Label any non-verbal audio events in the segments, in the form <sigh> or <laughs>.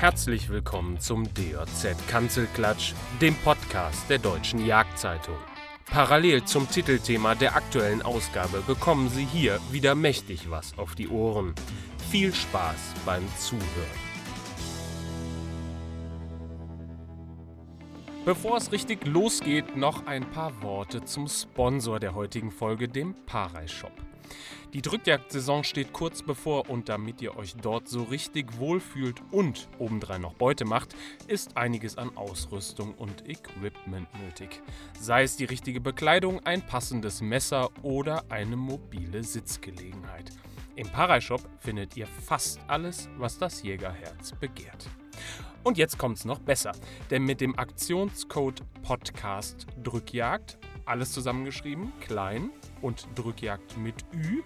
Herzlich willkommen zum DJZ Kanzelklatsch, dem Podcast der Deutschen Jagdzeitung. Parallel zum Titelthema der aktuellen Ausgabe bekommen Sie hier wieder mächtig was auf die Ohren. Viel Spaß beim Zuhören. Bevor es richtig losgeht, noch ein paar Worte zum Sponsor der heutigen Folge, dem Parai Shop. Die Drückjagdsaison steht kurz bevor und damit ihr euch dort so richtig wohlfühlt und obendrein noch Beute macht, ist einiges an Ausrüstung und Equipment nötig. Sei es die richtige Bekleidung, ein passendes Messer oder eine mobile Sitzgelegenheit. Im Parashop findet ihr fast alles, was das Jägerherz begehrt. Und jetzt kommt's noch besser, denn mit dem Aktionscode Podcast Drückjagd, alles zusammengeschrieben, klein, und Drückjagd mit Ü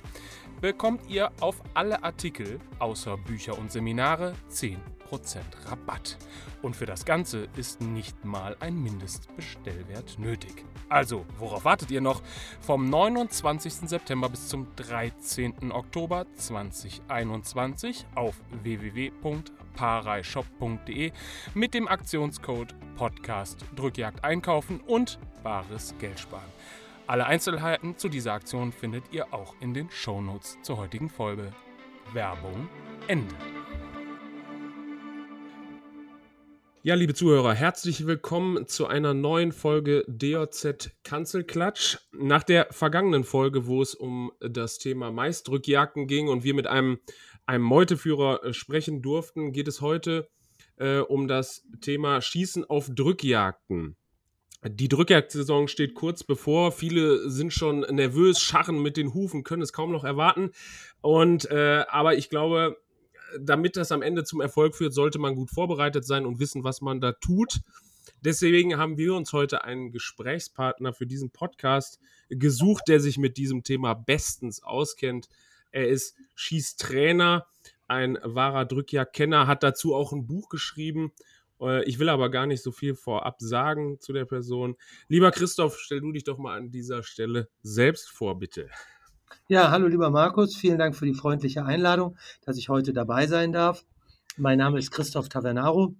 bekommt ihr auf alle Artikel außer Bücher und Seminare 10% Rabatt. Und für das Ganze ist nicht mal ein Mindestbestellwert nötig. Also, worauf wartet ihr noch? Vom 29. September bis zum 13. Oktober 2021 auf www.pareishop.de mit dem Aktionscode Podcast Drückjagd einkaufen und bares Geld sparen. Alle Einzelheiten zu dieser Aktion findet ihr auch in den Shownotes zur heutigen Folge. Werbung Ende. Ja, liebe Zuhörer, herzlich willkommen zu einer neuen Folge DOZ Kanzelklatsch. Nach der vergangenen Folge, wo es um das Thema Maisdrückjagden ging und wir mit einem, einem Meuteführer äh, sprechen durften, geht es heute äh, um das Thema Schießen auf Drückjagden. Die Drückjagdsaison steht kurz bevor. Viele sind schon nervös, scharren mit den Hufen, können es kaum noch erwarten. Und äh, aber ich glaube, damit das am Ende zum Erfolg führt, sollte man gut vorbereitet sein und wissen, was man da tut. Deswegen haben wir uns heute einen Gesprächspartner für diesen Podcast gesucht, der sich mit diesem Thema bestens auskennt. Er ist Schießtrainer, ein wahrer Drückjagdkenner, hat dazu auch ein Buch geschrieben ich will aber gar nicht so viel vorab sagen zu der Person. Lieber Christoph, stell du dich doch mal an dieser Stelle selbst vor, bitte. Ja, hallo lieber Markus, vielen Dank für die freundliche Einladung, dass ich heute dabei sein darf. Mein Name ist Christoph Tavernaro.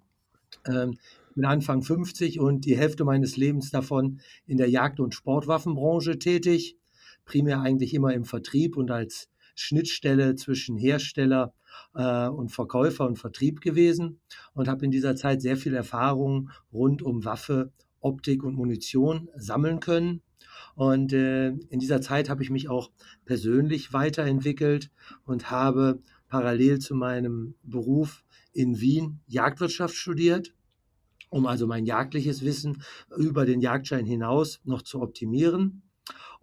Ähm, bin Anfang 50 und die Hälfte meines Lebens davon in der Jagd- und Sportwaffenbranche tätig. Primär eigentlich immer im Vertrieb und als Schnittstelle zwischen Hersteller äh, und Verkäufer und Vertrieb gewesen und habe in dieser Zeit sehr viel Erfahrung rund um Waffe, Optik und Munition sammeln können. Und äh, in dieser Zeit habe ich mich auch persönlich weiterentwickelt und habe parallel zu meinem Beruf in Wien Jagdwirtschaft studiert, um also mein jagdliches Wissen über den Jagdschein hinaus noch zu optimieren.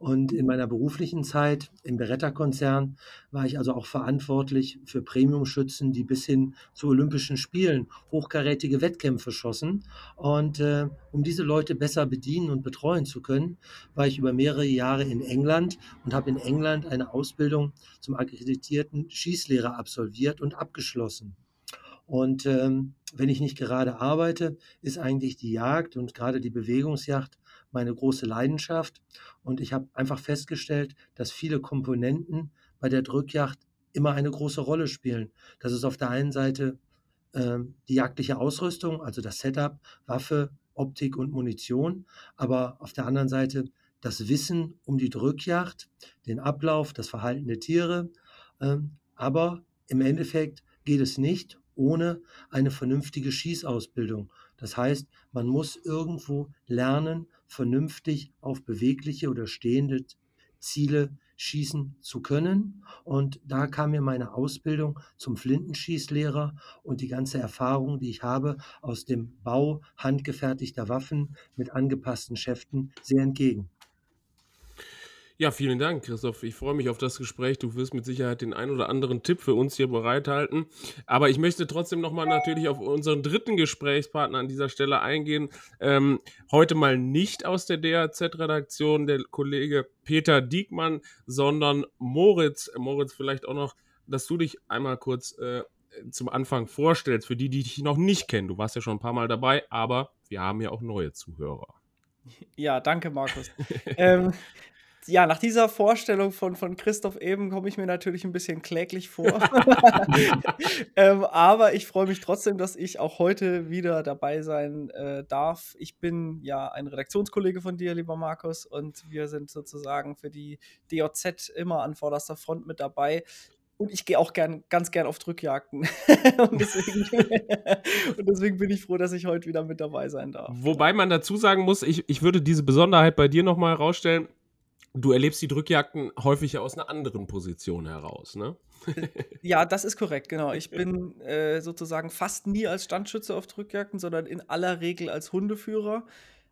Und in meiner beruflichen Zeit im Beretta-Konzern war ich also auch verantwortlich für Premium-Schützen, die bis hin zu Olympischen Spielen hochkarätige Wettkämpfe schossen. Und äh, um diese Leute besser bedienen und betreuen zu können, war ich über mehrere Jahre in England und habe in England eine Ausbildung zum akkreditierten Schießlehrer absolviert und abgeschlossen. Und ähm, wenn ich nicht gerade arbeite, ist eigentlich die Jagd und gerade die Bewegungsjagd meine große Leidenschaft. Und ich habe einfach festgestellt, dass viele Komponenten bei der Drückjagd immer eine große Rolle spielen. Das ist auf der einen Seite äh, die jagdliche Ausrüstung, also das Setup, Waffe, Optik und Munition, aber auf der anderen Seite das Wissen um die Drückjagd, den Ablauf, das Verhalten der Tiere. Ähm, aber im Endeffekt geht es nicht ohne eine vernünftige Schießausbildung. Das heißt, man muss irgendwo lernen, vernünftig auf bewegliche oder stehende Ziele schießen zu können. Und da kam mir meine Ausbildung zum Flintenschießlehrer und die ganze Erfahrung, die ich habe aus dem Bau handgefertigter Waffen mit angepassten Schäften sehr entgegen. Ja, vielen Dank, Christoph. Ich freue mich auf das Gespräch. Du wirst mit Sicherheit den ein oder anderen Tipp für uns hier bereithalten. Aber ich möchte trotzdem nochmal natürlich auf unseren dritten Gesprächspartner an dieser Stelle eingehen. Ähm, heute mal nicht aus der DAZ-Redaktion, der Kollege Peter Diekmann, sondern Moritz. Moritz, vielleicht auch noch, dass du dich einmal kurz äh, zum Anfang vorstellst, für die, die dich noch nicht kennen. Du warst ja schon ein paar Mal dabei, aber wir haben ja auch neue Zuhörer. Ja, danke, Markus. <laughs> ähm, ja, nach dieser Vorstellung von, von Christoph eben komme ich mir natürlich ein bisschen kläglich vor. <laughs> <laughs> ähm, aber ich freue mich trotzdem, dass ich auch heute wieder dabei sein äh, darf. Ich bin ja ein Redaktionskollege von dir, lieber Markus, und wir sind sozusagen für die DOZ immer an vorderster Front mit dabei. Und ich gehe auch gern, ganz gern auf Drückjagden. <laughs> und, deswegen, und, deswegen, bin ich froh, dass ich heute wieder mit dabei sein darf. Wobei man dazu sagen muss, ich, ich würde diese Besonderheit bei dir nochmal herausstellen du erlebst die Drückjagden häufig ja aus einer anderen Position heraus, ne? <laughs> ja, das ist korrekt, genau. Ich bin äh, sozusagen fast nie als Standschütze auf Drückjagden, sondern in aller Regel als Hundeführer.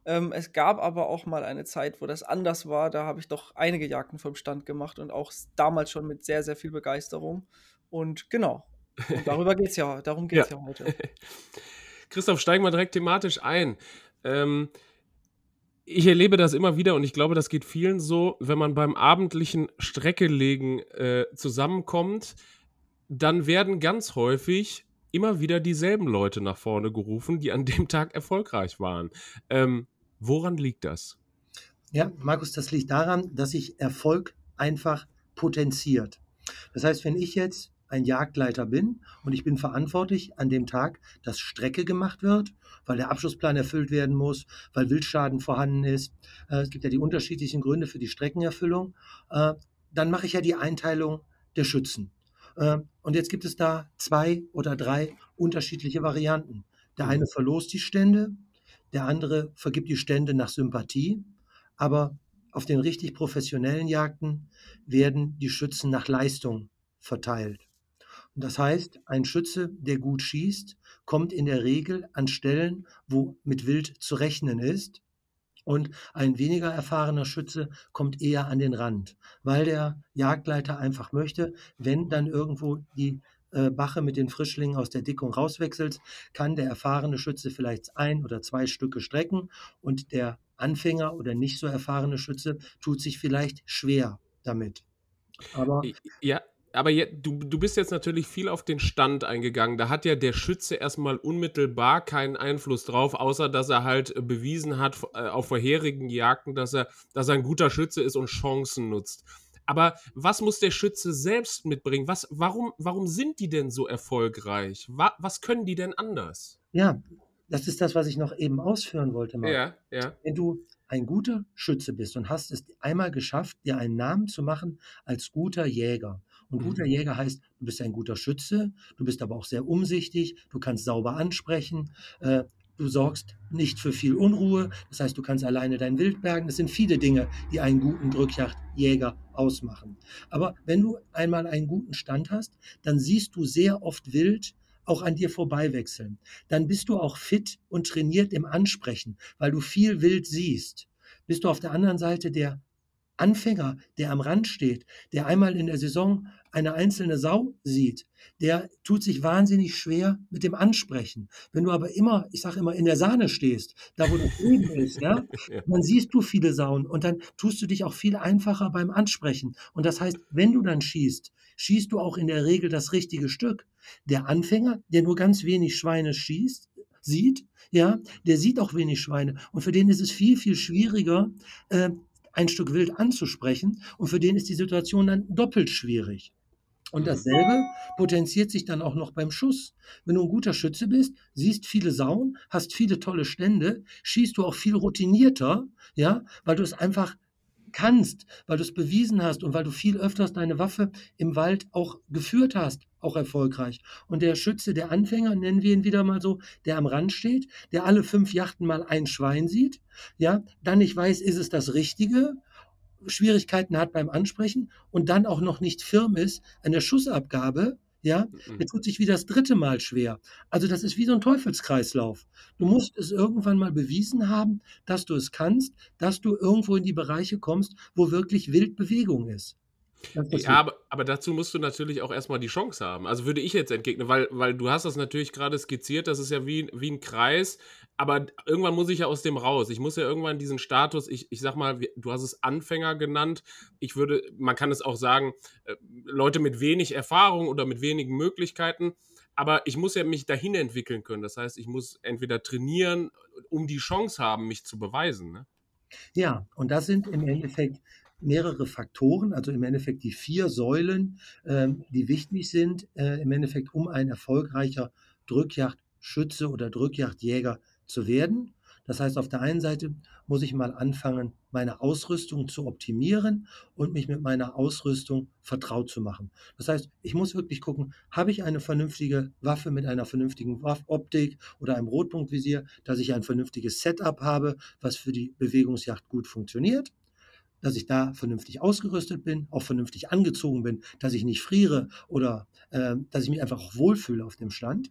Ähm, es gab aber auch mal eine Zeit, wo das anders war. Da habe ich doch einige Jagden vom Stand gemacht und auch damals schon mit sehr, sehr viel Begeisterung. Und genau, und darüber geht es ja, darum <laughs> geht es ja. ja. heute. <laughs> Christoph, steigen wir direkt thematisch ein. Ähm, ich erlebe das immer wieder und ich glaube, das geht vielen so, wenn man beim abendlichen Streckelegen äh, zusammenkommt, dann werden ganz häufig immer wieder dieselben Leute nach vorne gerufen, die an dem Tag erfolgreich waren. Ähm, woran liegt das? Ja, Markus, das liegt daran, dass sich Erfolg einfach potenziert. Das heißt, wenn ich jetzt ein Jagdleiter bin und ich bin verantwortlich an dem Tag, dass Strecke gemacht wird, weil der Abschlussplan erfüllt werden muss, weil Wildschaden vorhanden ist. Äh, es gibt ja die unterschiedlichen Gründe für die Streckenerfüllung. Äh, dann mache ich ja die Einteilung der Schützen. Äh, und jetzt gibt es da zwei oder drei unterschiedliche Varianten. Der eine verlost die Stände, der andere vergibt die Stände nach Sympathie, aber auf den richtig professionellen Jagden werden die Schützen nach Leistung verteilt. Das heißt, ein Schütze, der gut schießt, kommt in der Regel an Stellen, wo mit Wild zu rechnen ist. Und ein weniger erfahrener Schütze kommt eher an den Rand, weil der Jagdleiter einfach möchte, wenn dann irgendwo die äh, Bache mit den Frischlingen aus der Dickung rauswechselt, kann der erfahrene Schütze vielleicht ein oder zwei Stücke strecken und der Anfänger oder nicht so erfahrene Schütze tut sich vielleicht schwer damit. Aber ja, aber je, du, du bist jetzt natürlich viel auf den Stand eingegangen. Da hat ja der Schütze erstmal unmittelbar keinen Einfluss drauf, außer dass er halt bewiesen hat äh, auf vorherigen Jagden, dass er, dass er ein guter Schütze ist und Chancen nutzt. Aber was muss der Schütze selbst mitbringen? Was, warum, warum sind die denn so erfolgreich? Was, was können die denn anders? Ja, das ist das, was ich noch eben ausführen wollte. Marc. Ja, ja. Wenn du ein guter Schütze bist und hast es einmal geschafft, dir einen Namen zu machen als guter Jäger, und guter mhm. Jäger heißt, du bist ein guter Schütze, du bist aber auch sehr umsichtig, du kannst sauber ansprechen, äh, du sorgst nicht für viel Unruhe, das heißt, du kannst alleine dein Wild bergen. Das sind viele Dinge, die einen guten Drückjagdjäger ausmachen. Aber wenn du einmal einen guten Stand hast, dann siehst du sehr oft Wild, auch an dir vorbeiwechseln. Dann bist du auch fit und trainiert im Ansprechen, weil du viel Wild siehst. Bist du auf der anderen Seite der Anfänger, der am Rand steht, der einmal in der Saison eine einzelne Sau sieht, der tut sich wahnsinnig schwer mit dem Ansprechen. Wenn du aber immer, ich sage immer, in der Sahne stehst, da wo das <laughs> Leben ist, ja, dann siehst du viele Sauen und dann tust du dich auch viel einfacher beim Ansprechen. Und das heißt, wenn du dann schießt, schießt du auch in der Regel das richtige Stück. Der Anfänger, der nur ganz wenig Schweine schießt, sieht, ja, der sieht auch wenig Schweine. Und für den ist es viel, viel schwieriger, äh, ein Stück Wild anzusprechen. Und für den ist die Situation dann doppelt schwierig. Und mhm. dasselbe potenziert sich dann auch noch beim Schuss. Wenn du ein guter Schütze bist, siehst viele Sauen, hast viele tolle Stände, schießt du auch viel routinierter, ja, weil du es einfach kannst, weil du es bewiesen hast und weil du viel öfters deine Waffe im Wald auch geführt hast, auch erfolgreich. Und der Schütze, der Anfänger, nennen wir ihn wieder mal so, der am Rand steht, der alle fünf Yachten mal ein Schwein sieht, ja, dann nicht weiß, ist es das Richtige, Schwierigkeiten hat beim Ansprechen und dann auch noch nicht firm ist an der Schussabgabe, ja, mhm. der tut sich wie das dritte Mal schwer. Also das ist wie so ein Teufelskreislauf. Du musst es irgendwann mal bewiesen haben, dass du es kannst, dass du irgendwo in die Bereiche kommst, wo wirklich Wildbewegung ist. Ja, aber, aber, dazu musst du natürlich auch erstmal die Chance haben. Also würde ich jetzt entgegnen, weil, weil du hast das natürlich gerade skizziert, das ist ja wie, wie ein Kreis, aber irgendwann muss ich ja aus dem raus. Ich muss ja irgendwann diesen Status, ich, ich sag mal, du hast es Anfänger genannt. Ich würde, man kann es auch sagen, äh, Leute mit wenig Erfahrung oder mit wenigen Möglichkeiten, aber ich muss ja mich dahin entwickeln können. Das heißt, ich muss entweder trainieren, um die Chance haben, mich zu beweisen. Ne? Ja, und das sind im Endeffekt mehrere Faktoren, also im Endeffekt die vier Säulen, ähm, die wichtig sind, äh, im Endeffekt, um ein erfolgreicher Drückjagdschütze oder Drückjagdjäger zu werden. Das heißt, auf der einen Seite muss ich mal anfangen, meine Ausrüstung zu optimieren und mich mit meiner Ausrüstung vertraut zu machen. Das heißt, ich muss wirklich gucken, habe ich eine vernünftige Waffe mit einer vernünftigen Optik oder einem Rotpunktvisier, dass ich ein vernünftiges Setup habe, was für die Bewegungsjagd gut funktioniert dass ich da vernünftig ausgerüstet bin, auch vernünftig angezogen bin, dass ich nicht friere oder äh, dass ich mich einfach auch wohlfühle auf dem Stand.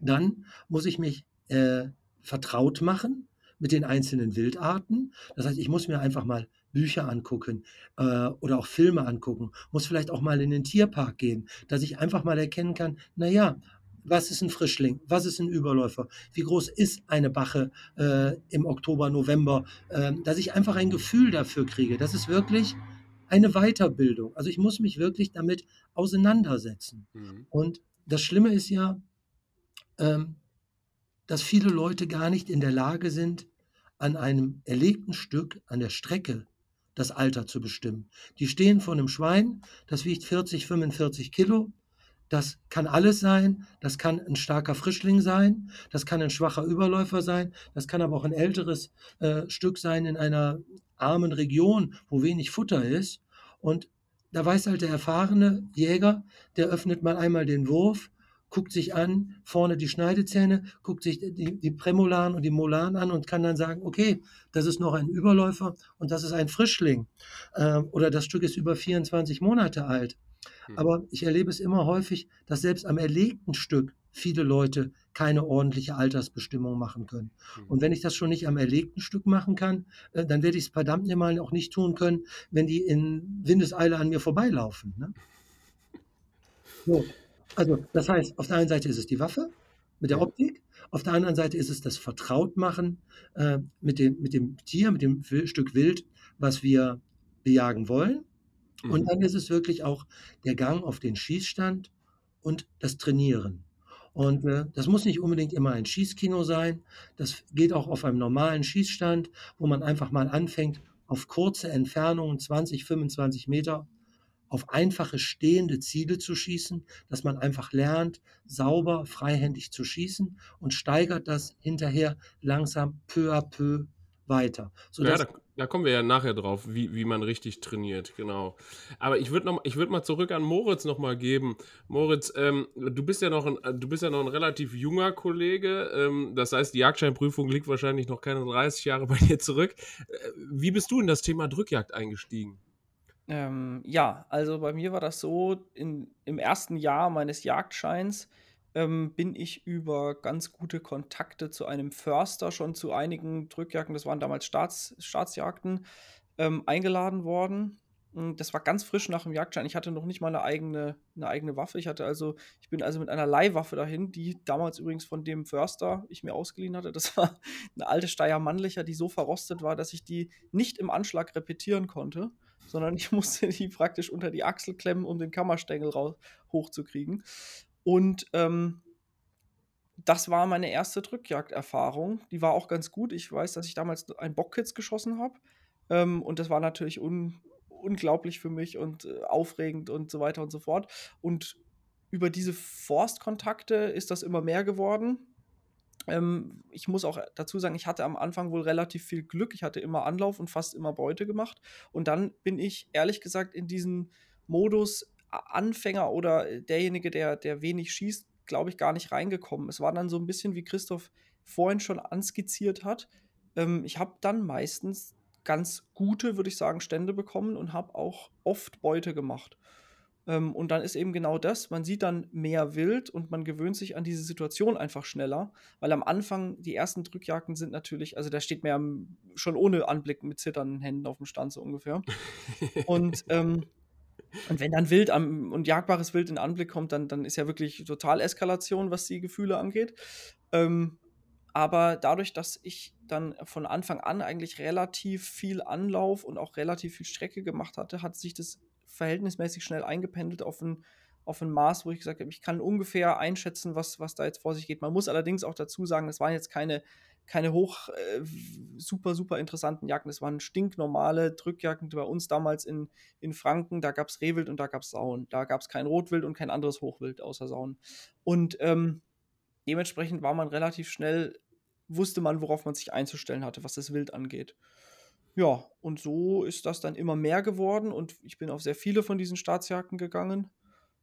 Dann muss ich mich äh, vertraut machen mit den einzelnen Wildarten. Das heißt, ich muss mir einfach mal Bücher angucken äh, oder auch Filme angucken, muss vielleicht auch mal in den Tierpark gehen, dass ich einfach mal erkennen kann, naja, was ist ein Frischling, was ist ein Überläufer, wie groß ist eine Bache äh, im Oktober, November, äh, dass ich einfach ein Gefühl dafür kriege. Das ist wirklich eine Weiterbildung. Also ich muss mich wirklich damit auseinandersetzen. Mhm. Und das Schlimme ist ja, ähm, dass viele Leute gar nicht in der Lage sind, an einem erlegten Stück an der Strecke das Alter zu bestimmen. Die stehen vor einem Schwein, das wiegt 40, 45 Kilo. Das kann alles sein. Das kann ein starker Frischling sein. Das kann ein schwacher Überläufer sein. Das kann aber auch ein älteres äh, Stück sein in einer armen Region, wo wenig Futter ist. Und da weiß halt der erfahrene Jäger, der öffnet mal einmal den Wurf guckt sich an, vorne die Schneidezähne, guckt sich die, die Prämolaren und die Molaren an und kann dann sagen, okay, das ist noch ein Überläufer und das ist ein Frischling. Ähm, oder das Stück ist über 24 Monate alt. Hm. Aber ich erlebe es immer häufig, dass selbst am erlegten Stück viele Leute keine ordentliche Altersbestimmung machen können. Hm. Und wenn ich das schon nicht am erlegten Stück machen kann, äh, dann werde ich es verdammt mal auch nicht tun können, wenn die in Windeseile an mir vorbeilaufen. Ne? <laughs> So. Also, das heißt, auf der einen Seite ist es die Waffe mit der Optik, auf der anderen Seite ist es das Vertrautmachen äh, mit, dem, mit dem Tier, mit dem Stück Wild, was wir bejagen wollen. Mhm. Und dann ist es wirklich auch der Gang auf den Schießstand und das Trainieren. Und äh, das muss nicht unbedingt immer ein Schießkino sein. Das geht auch auf einem normalen Schießstand, wo man einfach mal anfängt, auf kurze Entfernungen, 20, 25 Meter, auf einfache stehende Ziele zu schießen, dass man einfach lernt, sauber, freihändig zu schießen und steigert das hinterher langsam peu à peu weiter. ja, da, da, kommen wir ja nachher drauf, wie, wie man richtig trainiert, genau. Aber ich würde würd mal zurück an Moritz nochmal geben. Moritz, ähm, du, bist ja noch ein, du bist ja noch ein relativ junger Kollege. Ähm, das heißt, die Jagdscheinprüfung liegt wahrscheinlich noch keine 30 Jahre bei dir zurück. Äh, wie bist du in das Thema Drückjagd eingestiegen? Ähm, ja, also bei mir war das so, in, im ersten Jahr meines Jagdscheins ähm, bin ich über ganz gute Kontakte zu einem Förster schon zu einigen Drückjagden, das waren damals Staats, Staatsjagden, ähm, eingeladen worden. Hm, das war ganz frisch nach dem Jagdschein. Ich hatte noch nicht mal eine eigene, eine eigene Waffe. Ich hatte also, ich bin also mit einer Leihwaffe dahin, die damals übrigens von dem Förster ich mir ausgeliehen hatte. Das war <laughs> eine alte Steyr Mannlicher, die so verrostet war, dass ich die nicht im Anschlag repetieren konnte sondern ich <laughs> musste die praktisch unter die Achsel klemmen, um den Kammerstängel raus, hochzukriegen. Und ähm, das war meine erste Drückjagderfahrung. Die war auch ganz gut. Ich weiß, dass ich damals ein Bockkitz geschossen habe. Ähm, und das war natürlich un unglaublich für mich und äh, aufregend und so weiter und so fort. Und über diese Forstkontakte ist das immer mehr geworden. Ähm, ich muss auch dazu sagen, ich hatte am Anfang wohl relativ viel Glück. Ich hatte immer Anlauf und fast immer Beute gemacht. Und dann bin ich ehrlich gesagt in diesen Modus Anfänger oder derjenige, der, der wenig schießt, glaube ich, gar nicht reingekommen. Es war dann so ein bisschen, wie Christoph vorhin schon anskizziert hat. Ähm, ich habe dann meistens ganz gute, würde ich sagen, Stände bekommen und habe auch oft Beute gemacht. Ähm, und dann ist eben genau das, man sieht dann mehr Wild und man gewöhnt sich an diese Situation einfach schneller, weil am Anfang die ersten Drückjagden sind natürlich, also da steht man schon ohne Anblick mit zitternden Händen auf dem Stand so ungefähr. und, <laughs> ähm, und wenn dann Wild am, und jagbares Wild in Anblick kommt, dann, dann ist ja wirklich total Eskalation, was die Gefühle angeht. Ähm, aber dadurch, dass ich dann von Anfang an eigentlich relativ viel Anlauf und auch relativ viel Strecke gemacht hatte, hat sich das verhältnismäßig schnell eingependelt auf ein, auf ein Maß, wo ich gesagt habe, ich kann ungefähr einschätzen, was, was da jetzt vor sich geht. Man muss allerdings auch dazu sagen, das waren jetzt keine, keine hoch äh, super, super interessanten Jagden. Das waren stinknormale Drückjagden bei uns damals in, in Franken. Da gab es Rehwild und da gab es Sauen. Da gab es kein Rotwild und kein anderes Hochwild außer Sauen. Und ähm, dementsprechend war man relativ schnell, wusste man, worauf man sich einzustellen hatte, was das Wild angeht. Ja, und so ist das dann immer mehr geworden und ich bin auf sehr viele von diesen Staatsjagden gegangen.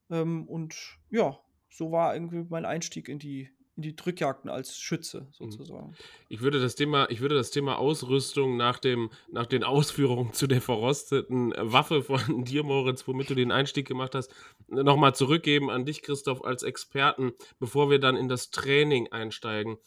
Ähm, und ja, so war irgendwie mein Einstieg in die, in die Drückjagden als Schütze mhm. sozusagen. Ich würde das Thema, ich würde das Thema Ausrüstung nach, dem, nach den Ausführungen zu der verrosteten Waffe von <laughs> dir, Moritz, womit du den Einstieg gemacht hast, nochmal zurückgeben an dich, Christoph, als Experten, bevor wir dann in das Training einsteigen.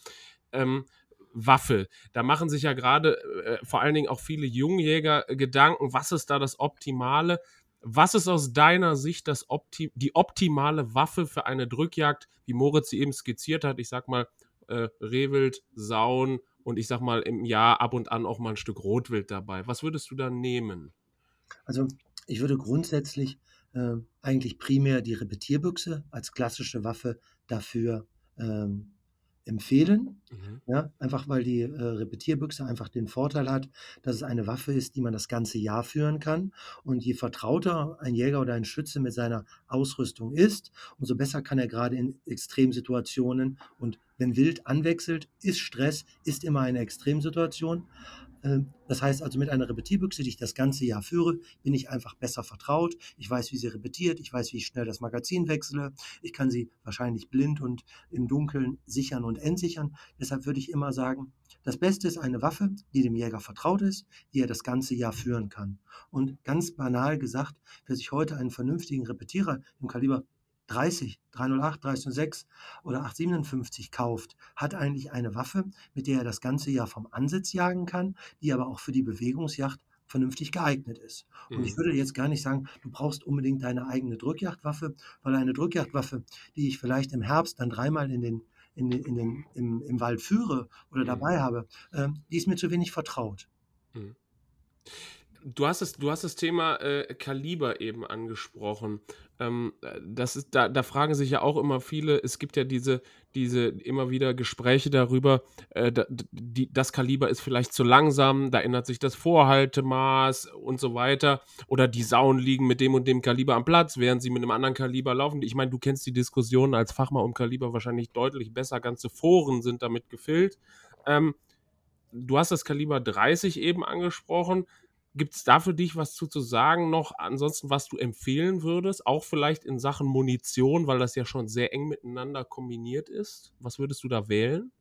Ähm, Waffe. Da machen sich ja gerade äh, vor allen Dingen auch viele Jungjäger Gedanken, was ist da das Optimale? Was ist aus deiner Sicht das Opti die optimale Waffe für eine Drückjagd, wie Moritz sie eben skizziert hat? Ich sag mal, äh, Rehwild, Sauen und ich sag mal im Jahr ab und an auch mal ein Stück Rotwild dabei. Was würdest du da nehmen? Also ich würde grundsätzlich äh, eigentlich primär die Repetierbüchse als klassische Waffe dafür ähm, empfehlen. Mhm. Ja, einfach weil die äh, Repetierbüchse einfach den Vorteil hat, dass es eine Waffe ist, die man das ganze Jahr führen kann. Und je vertrauter ein Jäger oder ein Schütze mit seiner Ausrüstung ist, umso besser kann er gerade in Extremsituationen und wenn Wild anwechselt, ist Stress, ist immer eine Extremsituation. Ähm, das heißt also, mit einer Repetierbüchse, die ich das ganze Jahr führe, bin ich einfach besser vertraut. Ich weiß, wie sie repetiert, ich weiß, wie ich schnell das Magazin wechsle. Ich kann sie wahrscheinlich blind und im Dunkeln sichern und entsichern. Deshalb würde ich immer sagen, das Beste ist eine Waffe, die dem Jäger vertraut ist, die er das ganze Jahr führen kann. Und ganz banal gesagt, wer sich heute einen vernünftigen Repetierer im Kaliber 30, 308, 306 oder 857 kauft, hat eigentlich eine Waffe, mit der er das ganze Jahr vom Ansitz jagen kann, die aber auch für die Bewegungsjacht vernünftig geeignet ist. Und mhm. ich würde jetzt gar nicht sagen, du brauchst unbedingt deine eigene Drückjagdwaffe, weil eine Drückjagdwaffe, die ich vielleicht im Herbst dann dreimal in den, in den, in den, im, im Wald führe oder mhm. dabei habe, äh, die ist mir zu wenig vertraut. Mhm. Du hast, das, du hast das Thema äh, Kaliber eben angesprochen. Ähm, das ist, da, da, fragen sich ja auch immer viele, es gibt ja diese, diese immer wieder Gespräche darüber, äh, da, die, das Kaliber ist vielleicht zu langsam, da ändert sich das Vorhaltemaß und so weiter. Oder die Sauen liegen mit dem und dem Kaliber am Platz, während sie mit einem anderen Kaliber laufen. Ich meine, du kennst die Diskussion als Fachmann um Kaliber wahrscheinlich deutlich besser. Ganze Foren sind damit gefüllt. Ähm, du hast das Kaliber 30 eben angesprochen. Gibt es da für dich was zu, zu sagen noch? Ansonsten, was du empfehlen würdest, auch vielleicht in Sachen Munition, weil das ja schon sehr eng miteinander kombiniert ist? Was würdest du da wählen?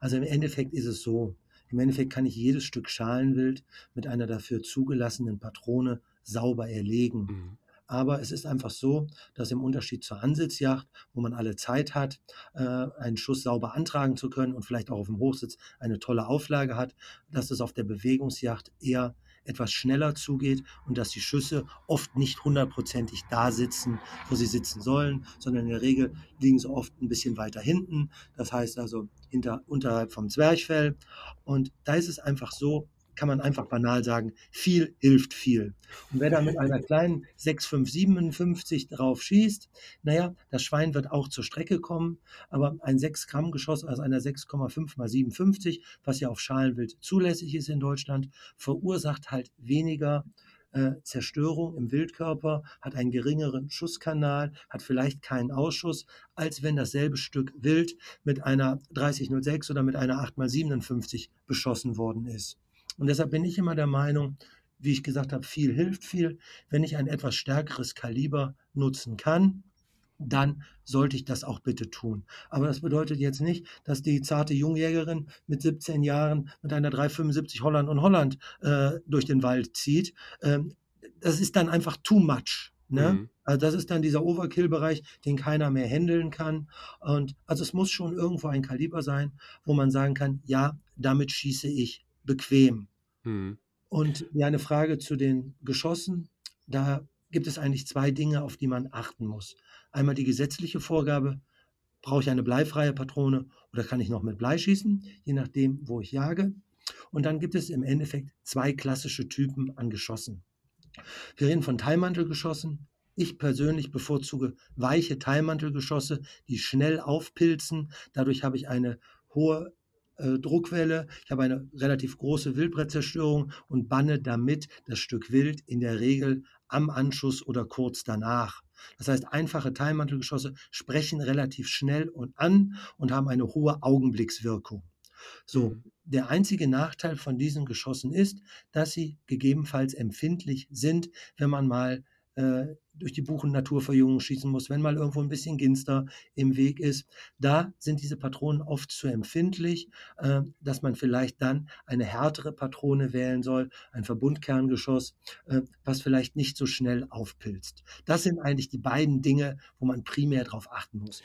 Also im Endeffekt ist es so. Im Endeffekt kann ich jedes Stück Schalenwild mit einer dafür zugelassenen Patrone sauber erlegen. Mhm. Aber es ist einfach so, dass im Unterschied zur Ansitzjagd, wo man alle Zeit hat, äh, einen Schuss sauber antragen zu können und vielleicht auch auf dem Hochsitz eine tolle Auflage hat, dass es auf der Bewegungsjagd eher etwas schneller zugeht und dass die Schüsse oft nicht hundertprozentig da sitzen, wo sie sitzen sollen, sondern in der Regel liegen sie oft ein bisschen weiter hinten, das heißt also hinter, unterhalb vom Zwerchfell. Und da ist es einfach so, kann man einfach banal sagen, viel hilft viel. Und wer da mit einer kleinen 6,557 drauf schießt, naja, das Schwein wird auch zur Strecke kommen, aber ein 6 Gramm Geschoss aus einer 6,5 mal 57, was ja auf Schalenwild zulässig ist in Deutschland, verursacht halt weniger äh, Zerstörung im Wildkörper, hat einen geringeren Schusskanal, hat vielleicht keinen Ausschuss, als wenn dasselbe Stück Wild mit einer 3006 oder mit einer 8x57 beschossen worden ist. Und deshalb bin ich immer der Meinung, wie ich gesagt habe, viel hilft viel. Wenn ich ein etwas stärkeres Kaliber nutzen kann, dann sollte ich das auch bitte tun. Aber das bedeutet jetzt nicht, dass die zarte Jungjägerin mit 17 Jahren mit einer 375 Holland und Holland äh, durch den Wald zieht. Ähm, das ist dann einfach too much. Ne? Mhm. Also das ist dann dieser Overkill-Bereich, den keiner mehr handeln kann. Und also es muss schon irgendwo ein Kaliber sein, wo man sagen kann, ja, damit schieße ich bequem. Mhm. Und eine Frage zu den Geschossen. Da gibt es eigentlich zwei Dinge, auf die man achten muss. Einmal die gesetzliche Vorgabe, brauche ich eine bleifreie Patrone oder kann ich noch mit Blei schießen, je nachdem, wo ich jage. Und dann gibt es im Endeffekt zwei klassische Typen an Geschossen. Wir reden von Teilmantelgeschossen Ich persönlich bevorzuge weiche Teilmantelgeschosse, die schnell aufpilzen. Dadurch habe ich eine hohe äh, Druckwelle, ich habe eine relativ große Wildbrettzerstörung und banne damit das Stück Wild in der Regel am Anschuss oder kurz danach. Das heißt, einfache Teilmantelgeschosse sprechen relativ schnell und an und haben eine hohe Augenblickswirkung. So, mhm. der einzige Nachteil von diesen Geschossen ist, dass sie gegebenenfalls empfindlich sind, wenn man mal äh, durch die Buchen Naturverjüngung schießen muss, wenn mal irgendwo ein bisschen Ginster im Weg ist. Da sind diese Patronen oft zu empfindlich, äh, dass man vielleicht dann eine härtere Patrone wählen soll, ein Verbundkerngeschoss, äh, was vielleicht nicht so schnell aufpilzt. Das sind eigentlich die beiden Dinge, wo man primär darauf achten muss.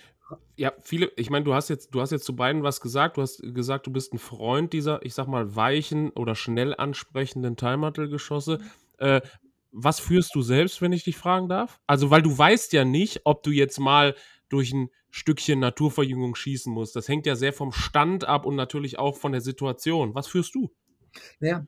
Ja, viele, ich meine, du hast jetzt, du hast jetzt zu beiden was gesagt. Du hast gesagt, du bist ein Freund dieser, ich sag mal, weichen oder schnell ansprechenden Teilmantelgeschosse. Äh, was führst du selbst, wenn ich dich fragen darf? Also, weil du weißt ja nicht, ob du jetzt mal durch ein Stückchen Naturverjüngung schießen musst. Das hängt ja sehr vom Stand ab und natürlich auch von der Situation. Was führst du? Naja,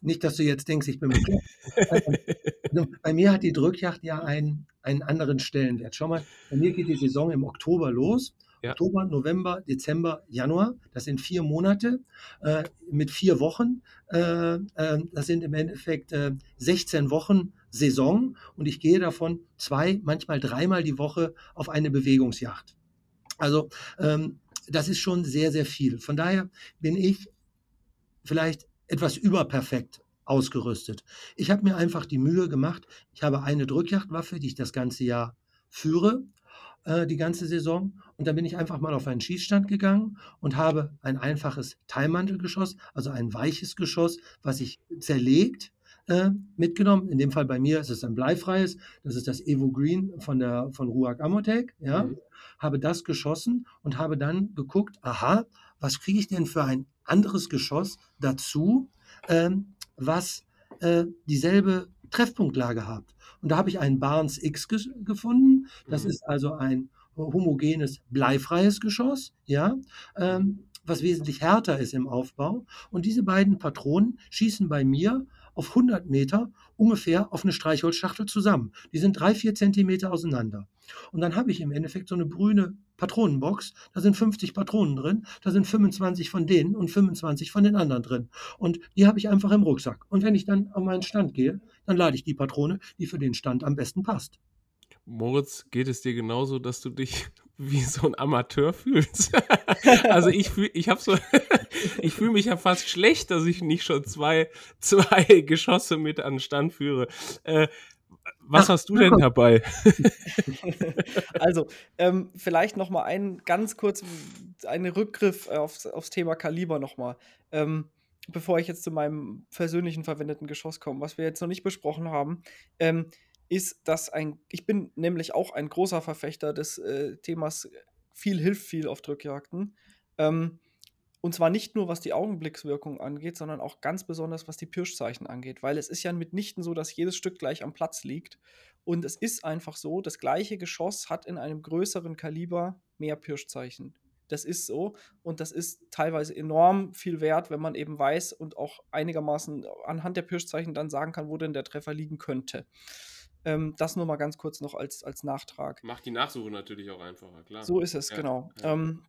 nicht, dass du jetzt denkst, ich bin mit <laughs> also, Bei mir hat die Drückjagd ja einen, einen anderen Stellenwert. Schau mal, bei mir geht die Saison im Oktober los ja. Oktober, November, Dezember, Januar. Das sind vier Monate äh, mit vier Wochen. Äh, äh, das sind im Endeffekt 16 äh, Wochen Saison und ich gehe davon zwei, manchmal dreimal die Woche auf eine Bewegungsjacht. Also ähm, das ist schon sehr, sehr viel. Von daher bin ich vielleicht etwas überperfekt ausgerüstet. Ich habe mir einfach die Mühe gemacht, ich habe eine Drückjagdwaffe, die ich das ganze Jahr führe äh, die ganze Saison. Und dann bin ich einfach mal auf einen Schießstand gegangen und habe ein einfaches Teilmantelgeschoss, also ein weiches Geschoss, was ich zerlegt äh, mitgenommen. In dem Fall bei mir ist es ein bleifreies. Das ist das Evo Green von der von Ruag Amotec. Ja, mhm. habe das geschossen und habe dann geguckt, aha, was kriege ich denn für ein anderes Geschoss dazu, ähm, was äh, dieselbe Treffpunktlage hat. Und da habe ich einen Barnes X ge gefunden. Das mhm. ist also ein homogenes, bleifreies Geschoss, ja, ähm, was wesentlich härter ist im Aufbau. Und diese beiden Patronen schießen bei mir auf 100 Meter ungefähr auf eine Streichholzschachtel zusammen. Die sind drei, vier Zentimeter auseinander. Und dann habe ich im Endeffekt so eine grüne Patronenbox. Da sind 50 Patronen drin. Da sind 25 von denen und 25 von den anderen drin. Und die habe ich einfach im Rucksack. Und wenn ich dann an meinen Stand gehe, dann lade ich die Patrone, die für den Stand am besten passt. Moritz, geht es dir genauso, dass du dich <laughs> wie so ein Amateur fühlst? <laughs> also ich fühle, ich habe so, <laughs> ich fühle mich ja fast schlecht, dass ich nicht schon zwei, zwei Geschosse mit an den Stand führe. Äh, was Ach, hast du denn dabei? also, ähm, vielleicht noch mal ein ganz kurz einen Rückgriff aufs, aufs Thema Kaliber noch mal. Ähm, bevor ich jetzt zu meinem persönlichen verwendeten Geschoss komme, was wir jetzt noch nicht besprochen haben. Ähm, ist, dass ein, ich bin nämlich auch ein großer Verfechter des äh, Themas viel hilft viel auf Drückjagden. Ähm, und zwar nicht nur, was die Augenblickswirkung angeht, sondern auch ganz besonders, was die Pirschzeichen angeht. Weil es ist ja mitnichten so, dass jedes Stück gleich am Platz liegt. Und es ist einfach so, das gleiche Geschoss hat in einem größeren Kaliber mehr Pirschzeichen. Das ist so. Und das ist teilweise enorm viel wert, wenn man eben weiß und auch einigermaßen anhand der Pirschzeichen dann sagen kann, wo denn der Treffer liegen könnte. Ähm, das nur mal ganz kurz noch als, als Nachtrag. Macht die Nachsuche natürlich auch einfacher, klar. So ist es, ja, genau. Ja. Ähm,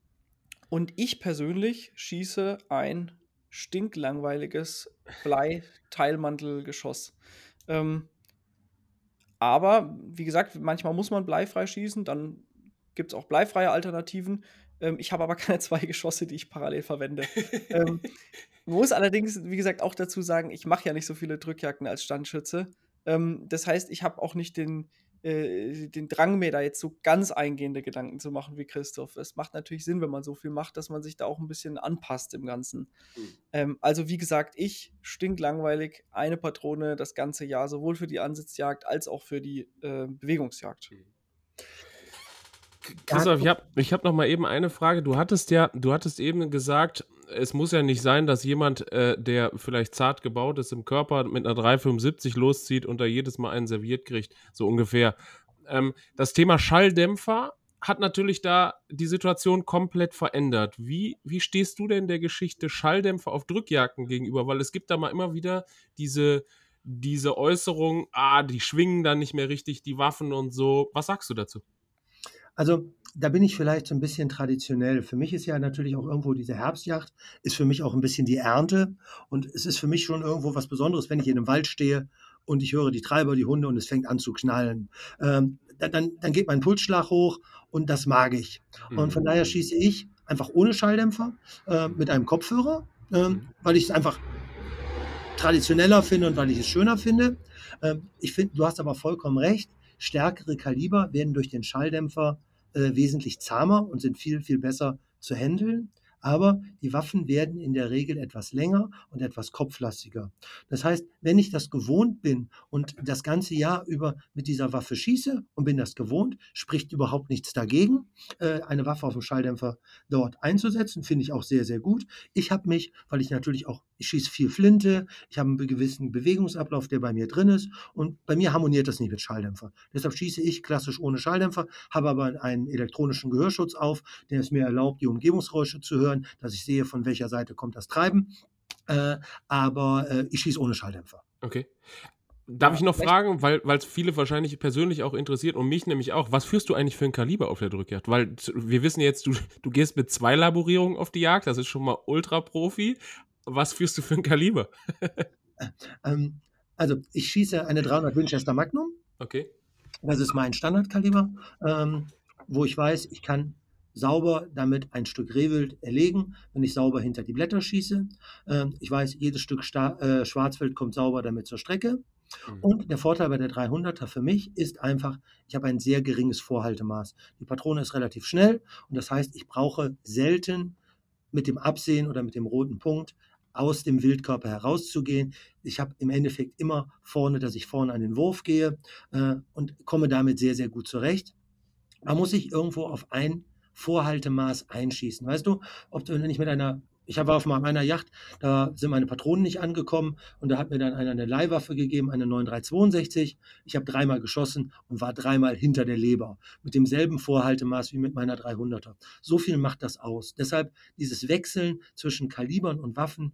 und ich persönlich schieße ein stinklangweiliges Blei-Teilmantelgeschoss. Ähm, aber, wie gesagt, manchmal muss man bleifrei schießen, dann gibt es auch bleifreie Alternativen. Ähm, ich habe aber keine <laughs> zwei Geschosse, die ich parallel verwende. <laughs> ähm, muss allerdings, wie gesagt, auch dazu sagen, ich mache ja nicht so viele Drückjagden als Standschütze. Ähm, das heißt, ich habe auch nicht den, äh, den Drang, mir da jetzt so ganz eingehende Gedanken zu machen wie Christoph. Es macht natürlich Sinn, wenn man so viel macht, dass man sich da auch ein bisschen anpasst im Ganzen. Mhm. Ähm, also, wie gesagt, ich stinklangweilig, eine Patrone das ganze Jahr, sowohl für die Ansitzjagd als auch für die äh, Bewegungsjagd. Mhm. Christoph, ich habe ich hab noch mal eben eine Frage. Du hattest ja, du hattest eben gesagt, es muss ja nicht sein, dass jemand, äh, der vielleicht zart gebaut ist im Körper, mit einer 375 loszieht und da jedes Mal einen serviert kriegt, so ungefähr. Ähm, das Thema Schalldämpfer hat natürlich da die Situation komplett verändert. Wie, wie stehst du denn der Geschichte Schalldämpfer auf Drückjagden gegenüber? Weil es gibt da mal immer wieder diese, diese Äußerung, ah, die schwingen dann nicht mehr richtig, die Waffen und so. Was sagst du dazu? Also da bin ich vielleicht so ein bisschen traditionell. Für mich ist ja natürlich auch irgendwo diese Herbstjacht, ist für mich auch ein bisschen die Ernte. Und es ist für mich schon irgendwo was Besonderes, wenn ich in einem Wald stehe und ich höre die Treiber, die Hunde und es fängt an zu knallen. Ähm, dann, dann geht mein Pulsschlag hoch und das mag ich. Und von daher mhm. schieße ich einfach ohne Schalldämpfer äh, mit einem Kopfhörer, äh, weil ich es einfach traditioneller finde und weil ich es schöner finde. Äh, ich finde, du hast aber vollkommen recht. Stärkere Kaliber werden durch den Schalldämpfer äh, wesentlich zahmer und sind viel, viel besser zu handeln aber die Waffen werden in der Regel etwas länger und etwas kopflastiger. Das heißt, wenn ich das gewohnt bin und das ganze Jahr über mit dieser Waffe schieße und bin das gewohnt, spricht überhaupt nichts dagegen, äh, eine Waffe auf dem Schalldämpfer dort einzusetzen, finde ich auch sehr, sehr gut. Ich habe mich, weil ich natürlich auch, ich schieße viel Flinte, ich habe einen gewissen Bewegungsablauf, der bei mir drin ist und bei mir harmoniert das nicht mit Schalldämpfer. Deshalb schieße ich klassisch ohne Schalldämpfer, habe aber einen elektronischen Gehörschutz auf, der es mir erlaubt, die Umgebungsgeräusche zu hören hören, dass ich sehe, von welcher Seite kommt das Treiben. Äh, aber äh, ich schieße ohne Schalldämpfer. Okay. Darf ich noch fragen, weil es viele wahrscheinlich persönlich auch interessiert und mich nämlich auch, was führst du eigentlich für ein Kaliber auf der Drückjagd? Weil wir wissen jetzt, du, du gehst mit zwei Laborierungen auf die Jagd, das ist schon mal Ultra-Profi. Was führst du für ein Kaliber? <laughs> ähm, also ich schieße eine 300 Winchester Magnum. Okay. Das ist mein Standardkaliber, ähm, wo ich weiß, ich kann sauber damit ein Stück Rehwild erlegen, wenn ich sauber hinter die Blätter schieße. Ähm, ich weiß, jedes Stück äh, Schwarzwild kommt sauber damit zur Strecke. Mhm. Und der Vorteil bei der 300er für mich ist einfach, ich habe ein sehr geringes Vorhaltemaß. Die Patrone ist relativ schnell und das heißt, ich brauche selten mit dem Absehen oder mit dem roten Punkt aus dem Wildkörper herauszugehen. Ich habe im Endeffekt immer vorne, dass ich vorne an den Wurf gehe äh, und komme damit sehr, sehr gut zurecht. Man muss sich irgendwo auf ein Vorhaltemaß einschießen. Weißt du, ob du nicht mit einer ich war auf meiner Yacht, da sind meine Patronen nicht angekommen und da hat mir dann einer eine Leihwaffe gegeben, eine 9362. Ich habe dreimal geschossen und war dreimal hinter der Leber mit demselben Vorhaltemaß wie mit meiner 300er. So viel macht das aus. Deshalb dieses Wechseln zwischen Kalibern und Waffen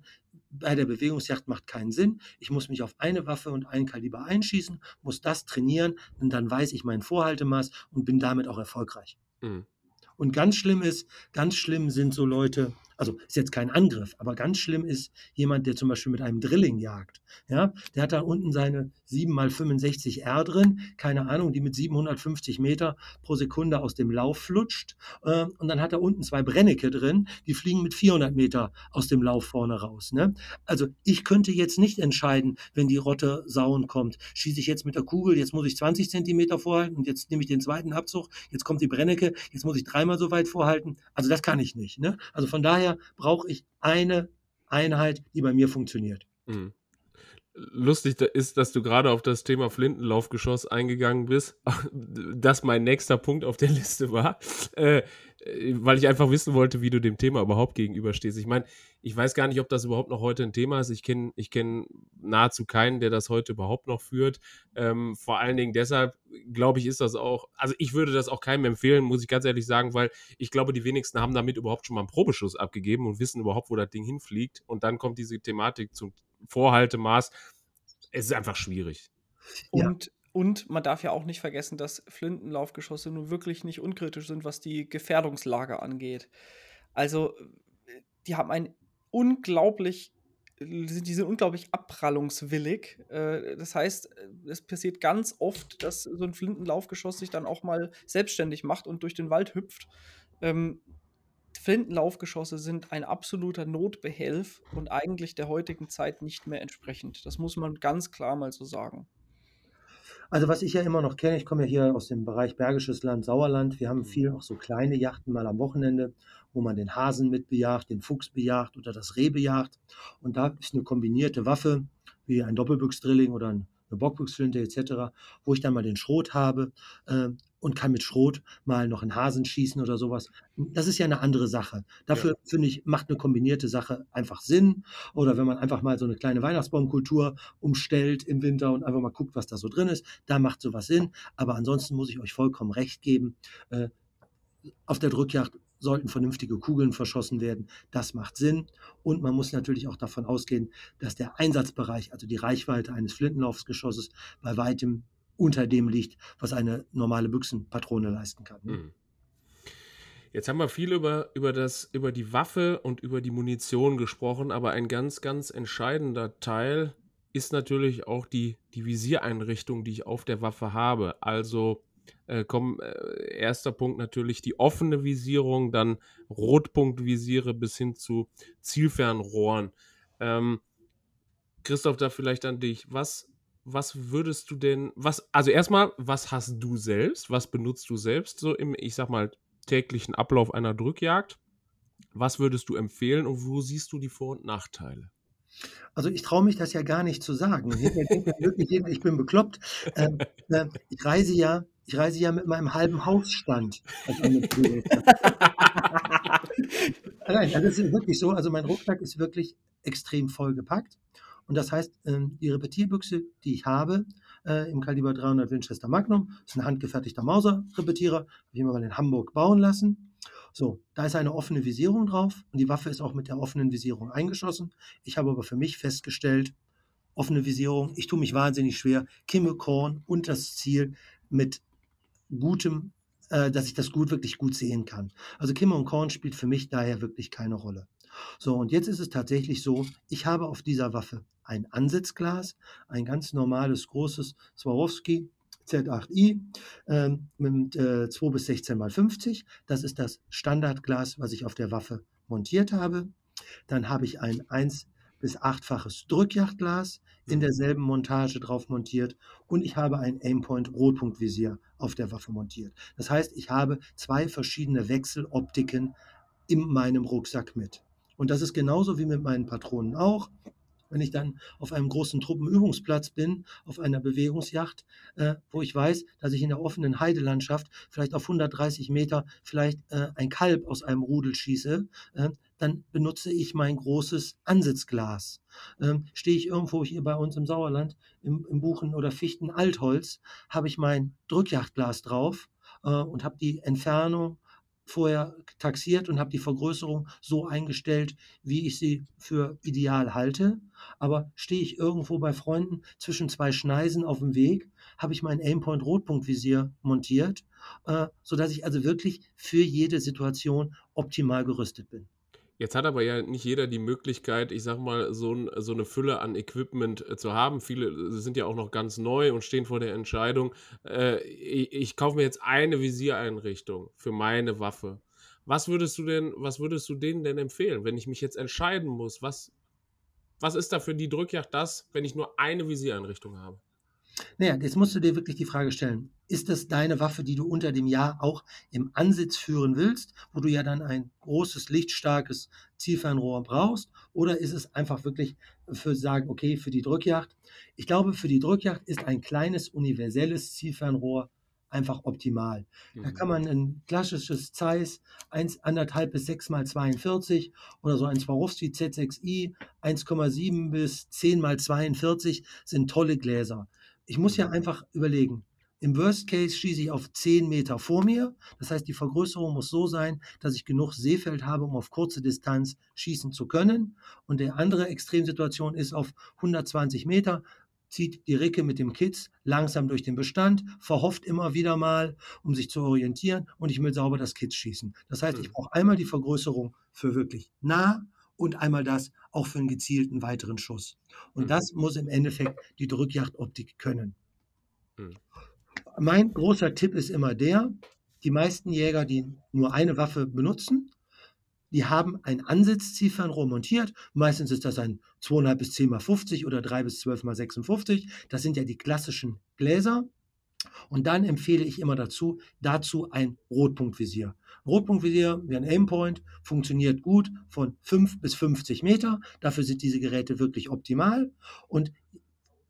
bei der Bewegungsjacht macht keinen Sinn. Ich muss mich auf eine Waffe und ein Kaliber einschießen, muss das trainieren und dann weiß ich mein Vorhaltemaß und bin damit auch erfolgreich. Mhm. Und ganz schlimm ist, ganz schlimm sind so Leute, also ist jetzt kein Angriff, aber ganz schlimm ist jemand, der zum Beispiel mit einem Drilling jagt. Ja, der hat da unten seine 7x65R drin, keine Ahnung, die mit 750 Meter pro Sekunde aus dem Lauf flutscht. Äh, und dann hat er unten zwei Brennecke drin, die fliegen mit 400 Meter aus dem Lauf vorne raus. Ne? Also ich könnte jetzt nicht entscheiden, wenn die Rotte Sauen kommt, schieße ich jetzt mit der Kugel, jetzt muss ich 20 Zentimeter vorhalten und jetzt nehme ich den zweiten Abzug, jetzt kommt die Brennecke, jetzt muss ich dreimal so weit vorhalten. Also das kann ich nicht. Ne? Also von daher daher brauche ich eine Einheit, die bei mir funktioniert. Mhm. Lustig ist, dass du gerade auf das Thema Flintenlaufgeschoss eingegangen bist, <laughs> das mein nächster Punkt auf der Liste war, äh, weil ich einfach wissen wollte, wie du dem Thema überhaupt gegenüberstehst. Ich meine, ich weiß gar nicht, ob das überhaupt noch heute ein Thema ist. Ich kenne ich kenn nahezu keinen, der das heute überhaupt noch führt. Ähm, vor allen Dingen deshalb, glaube ich, ist das auch, also ich würde das auch keinem empfehlen, muss ich ganz ehrlich sagen, weil ich glaube, die wenigsten haben damit überhaupt schon mal einen Probeschuss abgegeben und wissen überhaupt, wo das Ding hinfliegt. Und dann kommt diese Thematik zum Vorhaltemaß. Es ist einfach schwierig. Und, ja. und man darf ja auch nicht vergessen, dass Flintenlaufgeschosse nun wirklich nicht unkritisch sind, was die Gefährdungslage angeht. Also, die haben ein unglaublich die sind unglaublich abprallungswillig. Äh, das heißt, es passiert ganz oft, dass so ein Flintenlaufgeschoss sich dann auch mal selbstständig macht und durch den Wald hüpft. Ähm, Flintenlaufgeschosse sind ein absoluter Notbehelf und eigentlich der heutigen Zeit nicht mehr entsprechend. Das muss man ganz klar mal so sagen. Also was ich ja immer noch kenne, ich komme ja hier aus dem Bereich Bergisches Land, Sauerland. Wir haben mhm. viel auch so kleine Yachten mal am Wochenende, wo man den Hasen mitbejagt, den Fuchs bejagt oder das Reh bejagt. Und da ist eine kombinierte Waffe, wie ein Doppelbüchsdrilling oder ein eine Bockbüchsflinte etc., wo ich dann mal den Schrot habe äh, und kann mit Schrot mal noch einen Hasen schießen oder sowas. Das ist ja eine andere Sache. Dafür ja. finde ich, macht eine kombinierte Sache einfach Sinn. Oder wenn man einfach mal so eine kleine Weihnachtsbaumkultur umstellt im Winter und einfach mal guckt, was da so drin ist, da macht sowas Sinn. Aber ansonsten muss ich euch vollkommen recht geben. Äh, auf der Drückjagd sollten vernünftige Kugeln verschossen werden. Das macht Sinn. Und man muss natürlich auch davon ausgehen, dass der Einsatzbereich, also die Reichweite eines Flintenlaufsgeschosses, bei weitem unter dem liegt, was eine normale Büchsenpatrone leisten kann. Ne? Mhm. Jetzt haben wir viel über, über, das, über die Waffe und über die Munition gesprochen, aber ein ganz, ganz entscheidender Teil ist natürlich auch die, die Visiereinrichtung, die ich auf der Waffe habe. Also äh, komm, äh, erster Punkt natürlich die offene Visierung, dann Rotpunktvisiere bis hin zu Zielfernrohren. Ähm, Christoph, da vielleicht an dich. Was, was würdest du denn, was, also erstmal, was hast du selbst? Was benutzt du selbst so im, ich sag mal, täglichen Ablauf einer Drückjagd? Was würdest du empfehlen und wo siehst du die Vor- und Nachteile? Also ich traue mich das ja gar nicht zu sagen. <laughs> wirklich, ich bin bekloppt. Ähm, äh, ich reise ja, ich reise ja mit meinem halben Hausstand. <laughs> Nein, das ist wirklich so. Also mein Rucksack ist wirklich extrem voll gepackt. Und das heißt, ähm, die Repetierbüchse, die ich habe, äh, im Kaliber 300 Winchester Magnum, ist ein handgefertigter Mauser-Repetierer, habe ich mir mal in Hamburg bauen lassen. So, da ist eine offene Visierung drauf und die Waffe ist auch mit der offenen Visierung eingeschossen. Ich habe aber für mich festgestellt, offene Visierung, ich tue mich wahnsinnig schwer, Kimme, Korn und das Ziel mit gutem, äh, dass ich das gut, wirklich gut sehen kann. Also Kimme und Korn spielt für mich daher wirklich keine Rolle. So, und jetzt ist es tatsächlich so, ich habe auf dieser Waffe ein Ansitzglas, ein ganz normales, großes Swarovski Z8i äh, mit äh, 2 bis 16 mal 50. Das ist das Standardglas, was ich auf der Waffe montiert habe. Dann habe ich ein 1 bis 8-faches Drückjagdglas in derselben Montage drauf montiert und ich habe ein Aimpoint Rotpunktvisier auf der Waffe montiert. Das heißt, ich habe zwei verschiedene Wechseloptiken in meinem Rucksack mit. Und das ist genauso wie mit meinen Patronen auch. Wenn ich dann auf einem großen Truppenübungsplatz bin, auf einer Bewegungsjacht, äh, wo ich weiß, dass ich in der offenen Heidelandschaft vielleicht auf 130 Meter vielleicht äh, ein Kalb aus einem Rudel schieße, äh, dann benutze ich mein großes Ansitzglas. Ähm, stehe ich irgendwo hier bei uns im Sauerland, im, im Buchen- oder Fichten-Altholz, habe ich mein Drückjachtglas drauf äh, und habe die Entfernung vorher taxiert und habe die Vergrößerung so eingestellt, wie ich sie für ideal halte. Aber stehe ich irgendwo bei Freunden zwischen zwei Schneisen auf dem Weg, habe ich mein Aimpoint Rotpunktvisier montiert, äh, sodass ich also wirklich für jede Situation optimal gerüstet bin. Jetzt hat aber ja nicht jeder die Möglichkeit, ich sag mal, so, so eine Fülle an Equipment äh, zu haben. Viele äh, sind ja auch noch ganz neu und stehen vor der Entscheidung, äh, ich, ich kaufe mir jetzt eine Visiereinrichtung für meine Waffe. Was würdest du denn, was würdest du denen denn empfehlen, wenn ich mich jetzt entscheiden muss? Was, was ist da für die Drückjagd das, wenn ich nur eine Visiereinrichtung habe? Naja, jetzt musst du dir wirklich die Frage stellen, ist das deine Waffe, die du unter dem Jahr auch im Ansitz führen willst, wo du ja dann ein großes, lichtstarkes Zielfernrohr brauchst? Oder ist es einfach wirklich für sagen, okay, für die Drückjagd? Ich glaube, für die Drückjagd ist ein kleines, universelles Zielfernrohr einfach optimal. Mhm. Da kann man ein klassisches Zeiss 1,5 bis 6 mal 42 oder so ein Swarovski Z6i 1,7 bis 10 mal 42 sind tolle Gläser. Ich muss ja einfach überlegen, im Worst Case schieße ich auf 10 Meter vor mir. Das heißt, die Vergrößerung muss so sein, dass ich genug Seefeld habe, um auf kurze Distanz schießen zu können. Und die andere Extremsituation ist auf 120 Meter, zieht die Ricke mit dem Kitz langsam durch den Bestand, verhofft immer wieder mal, um sich zu orientieren und ich will sauber das Kitz schießen. Das heißt, ich brauche einmal die Vergrößerung für wirklich nah und einmal das auch für einen gezielten weiteren Schuss. Und mhm. das muss im Endeffekt die Drückjachtoptik können. Mhm. Mein großer Tipp ist immer der, die meisten Jäger, die nur eine Waffe benutzen, die haben ein Ansitzzielfernrohr montiert. Meistens ist das ein 2,5 bis 10 mal 50 oder 3 bis 12 mal 56. Das sind ja die klassischen Gläser. Und dann empfehle ich immer dazu, dazu ein Rotpunktvisier. Rotpunktvisier wie ein Aimpoint funktioniert gut von 5 bis 50 Meter. Dafür sind diese Geräte wirklich optimal. Und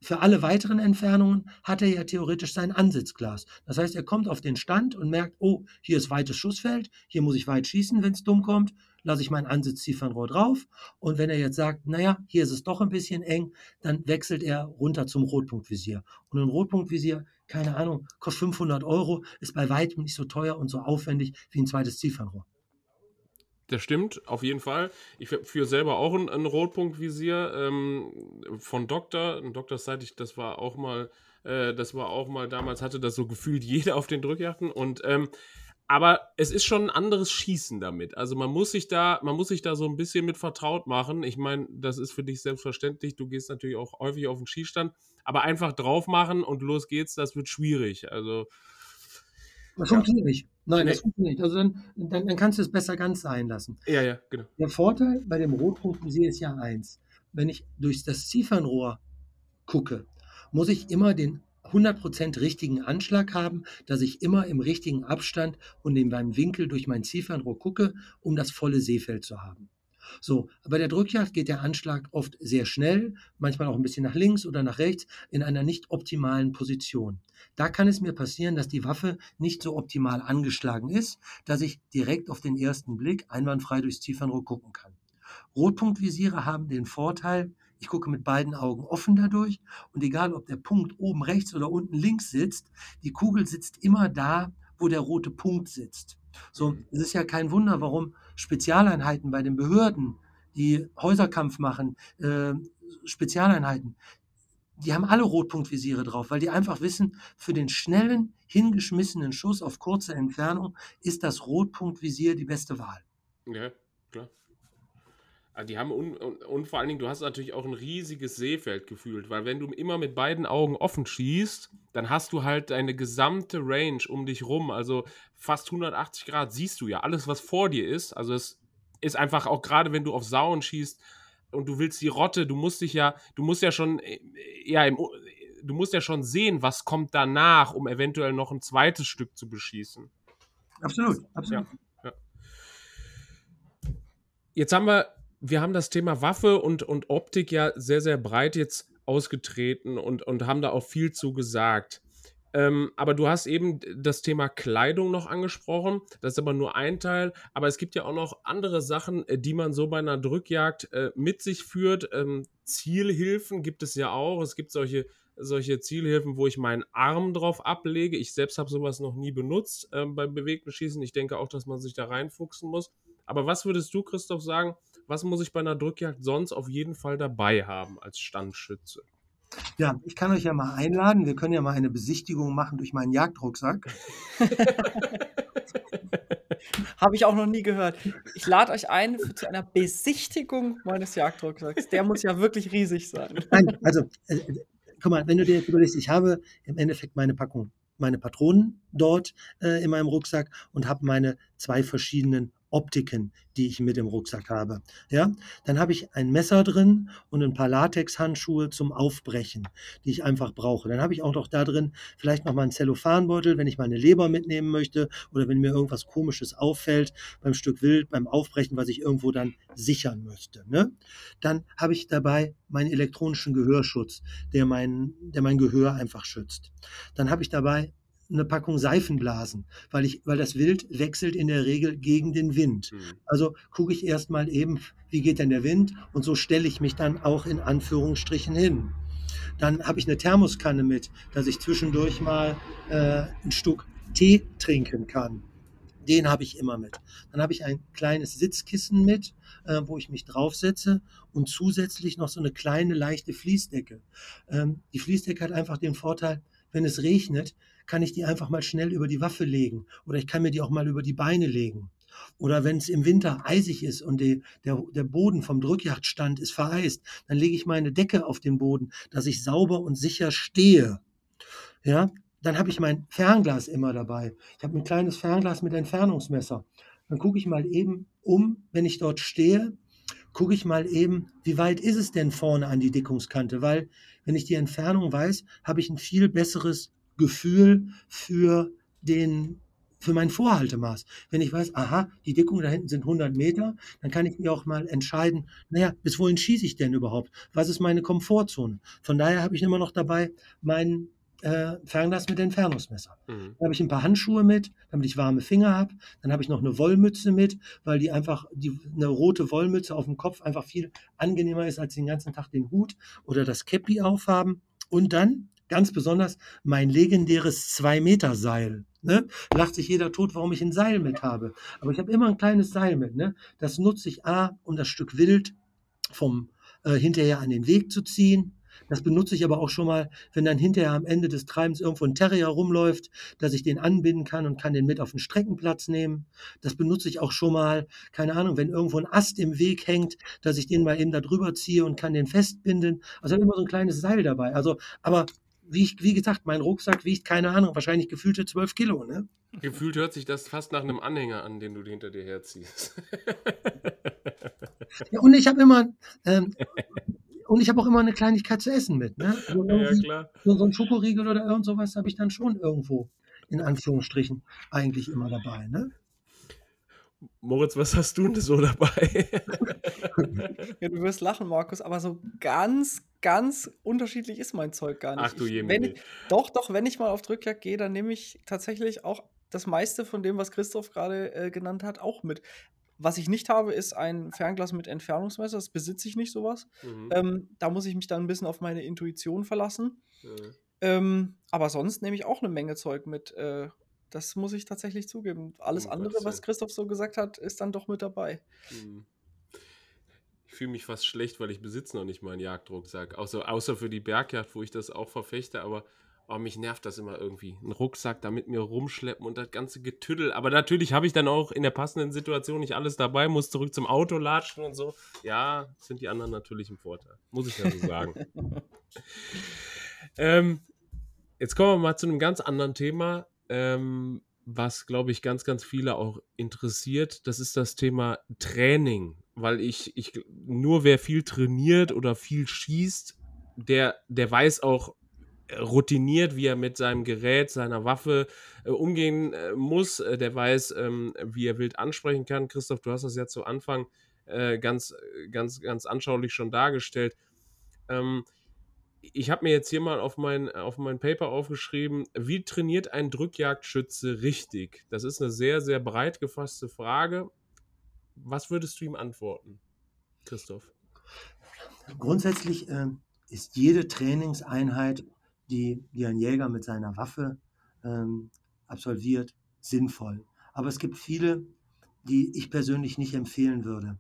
für alle weiteren Entfernungen hat er ja theoretisch sein Ansitzglas. Das heißt, er kommt auf den Stand und merkt, oh, hier ist weites Schussfeld, hier muss ich weit schießen, wenn es dumm kommt, lasse ich mein Ansitzziefernrohr drauf. Und wenn er jetzt sagt, naja, hier ist es doch ein bisschen eng, dann wechselt er runter zum Rotpunktvisier. Und ein Rotpunktvisier, keine Ahnung, kostet 500 Euro, ist bei weitem nicht so teuer und so aufwendig wie ein zweites Ziefernrohr. Das stimmt, auf jeden Fall. Ich führe selber auch ein, ein Rotpunktvisier ähm, von Doktor. Ein Doktor seit das war auch mal, äh, das war auch mal, damals hatte das so gefühlt jeder auf den Drückjachten. Und ähm, aber es ist schon ein anderes Schießen damit. Also man muss sich da, man muss sich da so ein bisschen mit vertraut machen. Ich meine, das ist für dich selbstverständlich. Du gehst natürlich auch häufig auf den Schießstand, aber einfach drauf machen und los geht's, das wird schwierig. Also das funktioniert nicht. Nein, nee. das funktioniert nicht. Also dann, dann, dann, kannst du es besser ganz sein lassen. Ja, ja, genau. Der Vorteil bei dem Rotpunktvisier ist ja eins. Wenn ich durch das Ziefernrohr gucke, muss ich immer den 100% richtigen Anschlag haben, dass ich immer im richtigen Abstand und in meinem Winkel durch mein Ziefernrohr gucke, um das volle Seefeld zu haben. So, bei der Drückjagd geht der Anschlag oft sehr schnell, manchmal auch ein bisschen nach links oder nach rechts, in einer nicht optimalen Position. Da kann es mir passieren, dass die Waffe nicht so optimal angeschlagen ist, dass ich direkt auf den ersten Blick einwandfrei durchs Ziefernrohr gucken kann. Rotpunktvisiere haben den Vorteil, ich gucke mit beiden Augen offen dadurch und egal, ob der Punkt oben rechts oder unten links sitzt, die Kugel sitzt immer da, wo der rote Punkt sitzt. So, mhm. es ist ja kein Wunder, warum Spezialeinheiten bei den Behörden, die Häuserkampf machen, äh, Spezialeinheiten, die haben alle Rotpunktvisiere drauf, weil die einfach wissen, für den schnellen, hingeschmissenen Schuss auf kurze Entfernung ist das Rotpunktvisier die beste Wahl. Ja, klar. Also die haben und, und, vor allen Dingen, du hast natürlich auch ein riesiges Seefeld gefühlt, weil wenn du immer mit beiden Augen offen schießt, dann hast du halt deine gesamte Range um dich rum, also fast 180 Grad siehst du ja alles, was vor dir ist. Also es ist einfach auch gerade, wenn du auf Sauen schießt und du willst die Rotte, du musst dich ja, du musst ja schon, äh, ja, im, du musst ja schon sehen, was kommt danach, um eventuell noch ein zweites Stück zu beschießen. Absolut, absolut. Ja, ja. Jetzt haben wir wir haben das Thema Waffe und, und Optik ja sehr, sehr breit jetzt ausgetreten und, und haben da auch viel zu gesagt. Ähm, aber du hast eben das Thema Kleidung noch angesprochen. Das ist aber nur ein Teil. Aber es gibt ja auch noch andere Sachen, äh, die man so bei einer Drückjagd äh, mit sich führt. Ähm, Zielhilfen gibt es ja auch. Es gibt solche, solche Zielhilfen, wo ich meinen Arm drauf ablege. Ich selbst habe sowas noch nie benutzt ähm, beim bewegten Schießen. Ich denke auch, dass man sich da reinfuchsen muss. Aber was würdest du, Christoph, sagen? Was muss ich bei einer Drückjagd sonst auf jeden Fall dabei haben als Standschütze? Ja, ich kann euch ja mal einladen. Wir können ja mal eine Besichtigung machen durch meinen Jagdrucksack. <laughs> Habe ich auch noch nie gehört. Ich lade euch ein zu einer Besichtigung meines Jagdrucksacks. Der muss ja wirklich riesig sein. Nein, also, äh, äh guck mal, wenn du dir jetzt überlegst, ich habe im Endeffekt meine Packung, meine Patronen dort äh, in meinem Rucksack und habe meine zwei verschiedenen Optiken, die ich mit im Rucksack habe. Ja, dann habe ich ein Messer drin und ein paar Latexhandschuhe zum Aufbrechen, die ich einfach brauche. Dann habe ich auch noch da drin vielleicht noch mal einen Zellophanbeutel, wenn ich meine Leber mitnehmen möchte oder wenn mir irgendwas Komisches auffällt beim Stück Wild, beim Aufbrechen, was ich irgendwo dann sichern möchte. Ne? Dann habe ich dabei meinen elektronischen Gehörschutz, der mein, der mein Gehör einfach schützt. Dann habe ich dabei eine Packung Seifenblasen, weil ich, weil das Wild wechselt in der Regel gegen den Wind. Mhm. Also gucke ich erstmal eben, wie geht denn der Wind und so stelle ich mich dann auch in Anführungsstrichen hin. Dann habe ich eine Thermoskanne mit, dass ich zwischendurch mal äh, ein Stück Tee trinken kann. Den habe ich immer mit. Dann habe ich ein kleines Sitzkissen mit, äh, wo ich mich draufsetze und zusätzlich noch so eine kleine leichte Fließdecke. Ähm, die Fließdecke hat einfach den Vorteil, wenn es regnet, kann ich die einfach mal schnell über die Waffe legen oder ich kann mir die auch mal über die Beine legen. Oder wenn es im Winter eisig ist und die, der, der Boden vom Drückjagdstand ist vereist, dann lege ich meine Decke auf den Boden, dass ich sauber und sicher stehe. Ja, dann habe ich mein Fernglas immer dabei. Ich habe ein kleines Fernglas mit Entfernungsmesser. Dann gucke ich mal eben um, wenn ich dort stehe, gucke ich mal eben, wie weit ist es denn vorne an die Dickungskante, weil wenn ich die Entfernung weiß, habe ich ein viel besseres Gefühl für den für mein Vorhaltemaß. Wenn ich weiß, aha, die Dickung da hinten sind 100 Meter, dann kann ich mir auch mal entscheiden, naja, bis wohin schieße ich denn überhaupt? Was ist meine Komfortzone? Von daher habe ich immer noch dabei mein äh, Fernglas mit Entfernungsmesser. Mhm. Dann habe ich ein paar Handschuhe mit, damit ich warme Finger habe. Dann habe ich noch eine Wollmütze mit, weil die einfach, die, eine rote Wollmütze auf dem Kopf einfach viel angenehmer ist, als den ganzen Tag den Hut oder das Käppi aufhaben. Und dann ganz besonders mein legendäres 2-Meter-Seil. Ne? Lacht sich jeder tot, warum ich ein Seil mit habe. Aber ich habe immer ein kleines Seil mit. Ne? Das nutze ich A, um das Stück Wild vom äh, hinterher an den Weg zu ziehen. Das benutze ich aber auch schon mal, wenn dann hinterher am Ende des Treibens irgendwo ein Terrier rumläuft, dass ich den anbinden kann und kann den mit auf den Streckenplatz nehmen. Das benutze ich auch schon mal, keine Ahnung, wenn irgendwo ein Ast im Weg hängt, dass ich den mal eben da drüber ziehe und kann den festbinden. Also immer so ein kleines Seil dabei. Also, aber wie, ich, wie gesagt, mein Rucksack wiegt, keine Ahnung, wahrscheinlich gefühlte 12 Kilo. Ne? Gefühlt hört sich das fast nach einem Anhänger an, den du hinter dir herziehst. <laughs> ja, und ich habe immer, ähm, und ich habe auch immer eine Kleinigkeit zu essen mit. Ne? Also ja, klar. So, so ein Schokoriegel oder irgend sowas habe ich dann schon irgendwo, in Anführungsstrichen, eigentlich immer dabei. Ne? Moritz, was hast du denn so dabei? <laughs> ja, du wirst lachen, Markus, aber so ganz, ganz unterschiedlich ist mein Zeug gar nicht. Ach du je, wenn ich, Doch, doch, wenn ich mal auf Drückjagd gehe, dann nehme ich tatsächlich auch das meiste von dem, was Christoph gerade äh, genannt hat, auch mit. Was ich nicht habe, ist ein Fernglas mit Entfernungsmesser. Das besitze ich nicht, sowas. Mhm. Ähm, da muss ich mich dann ein bisschen auf meine Intuition verlassen. Mhm. Ähm, aber sonst nehme ich auch eine Menge Zeug mit. Äh, das muss ich tatsächlich zugeben. Alles oh, andere, was Christoph so gesagt hat, ist dann doch mit dabei. Mhm. Ich fühle mich fast schlecht, weil ich besitze noch nicht mal einen Jagdrucksack. Außer, außer für die Bergjagd, wo ich das auch verfechte. Aber Oh, mich nervt das immer irgendwie. Ein Rucksack da mit mir rumschleppen und das ganze Getüdel. Aber natürlich habe ich dann auch in der passenden Situation nicht alles dabei, muss zurück zum Auto latschen und so. Ja, sind die anderen natürlich im Vorteil. Muss ich ja so sagen. <laughs> ähm, jetzt kommen wir mal zu einem ganz anderen Thema, ähm, was, glaube ich, ganz, ganz viele auch interessiert. Das ist das Thema Training. Weil ich, ich nur wer viel trainiert oder viel schießt, der, der weiß auch, routiniert, wie er mit seinem Gerät, seiner Waffe äh, umgehen äh, muss. Äh, der weiß, ähm, wie er wild ansprechen kann. Christoph, du hast das ja zu Anfang äh, ganz, ganz, ganz anschaulich schon dargestellt. Ähm, ich habe mir jetzt hier mal auf mein, auf mein Paper aufgeschrieben, wie trainiert ein Drückjagdschütze richtig? Das ist eine sehr, sehr breit gefasste Frage. Was würdest du ihm antworten, Christoph? Grundsätzlich äh, ist jede Trainingseinheit die, die ein Jäger mit seiner Waffe ähm, absolviert, sinnvoll. Aber es gibt viele, die ich persönlich nicht empfehlen würde.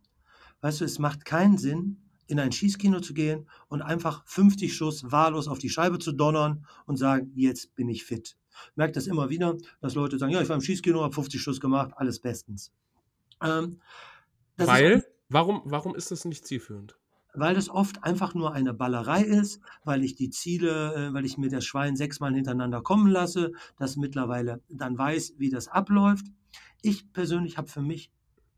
Weißt du, es macht keinen Sinn, in ein Schießkino zu gehen und einfach 50 Schuss wahllos auf die Scheibe zu donnern und sagen, jetzt bin ich fit. Merkt das immer wieder, dass Leute sagen, ja, ich war im Schießkino, habe 50 Schuss gemacht, alles bestens. Ähm, Weil? warum, warum ist das nicht zielführend? weil das oft einfach nur eine Ballerei ist, weil ich die Ziele, äh, weil ich mir das Schwein sechsmal hintereinander kommen lasse, das mittlerweile dann weiß, wie das abläuft. Ich persönlich habe für mich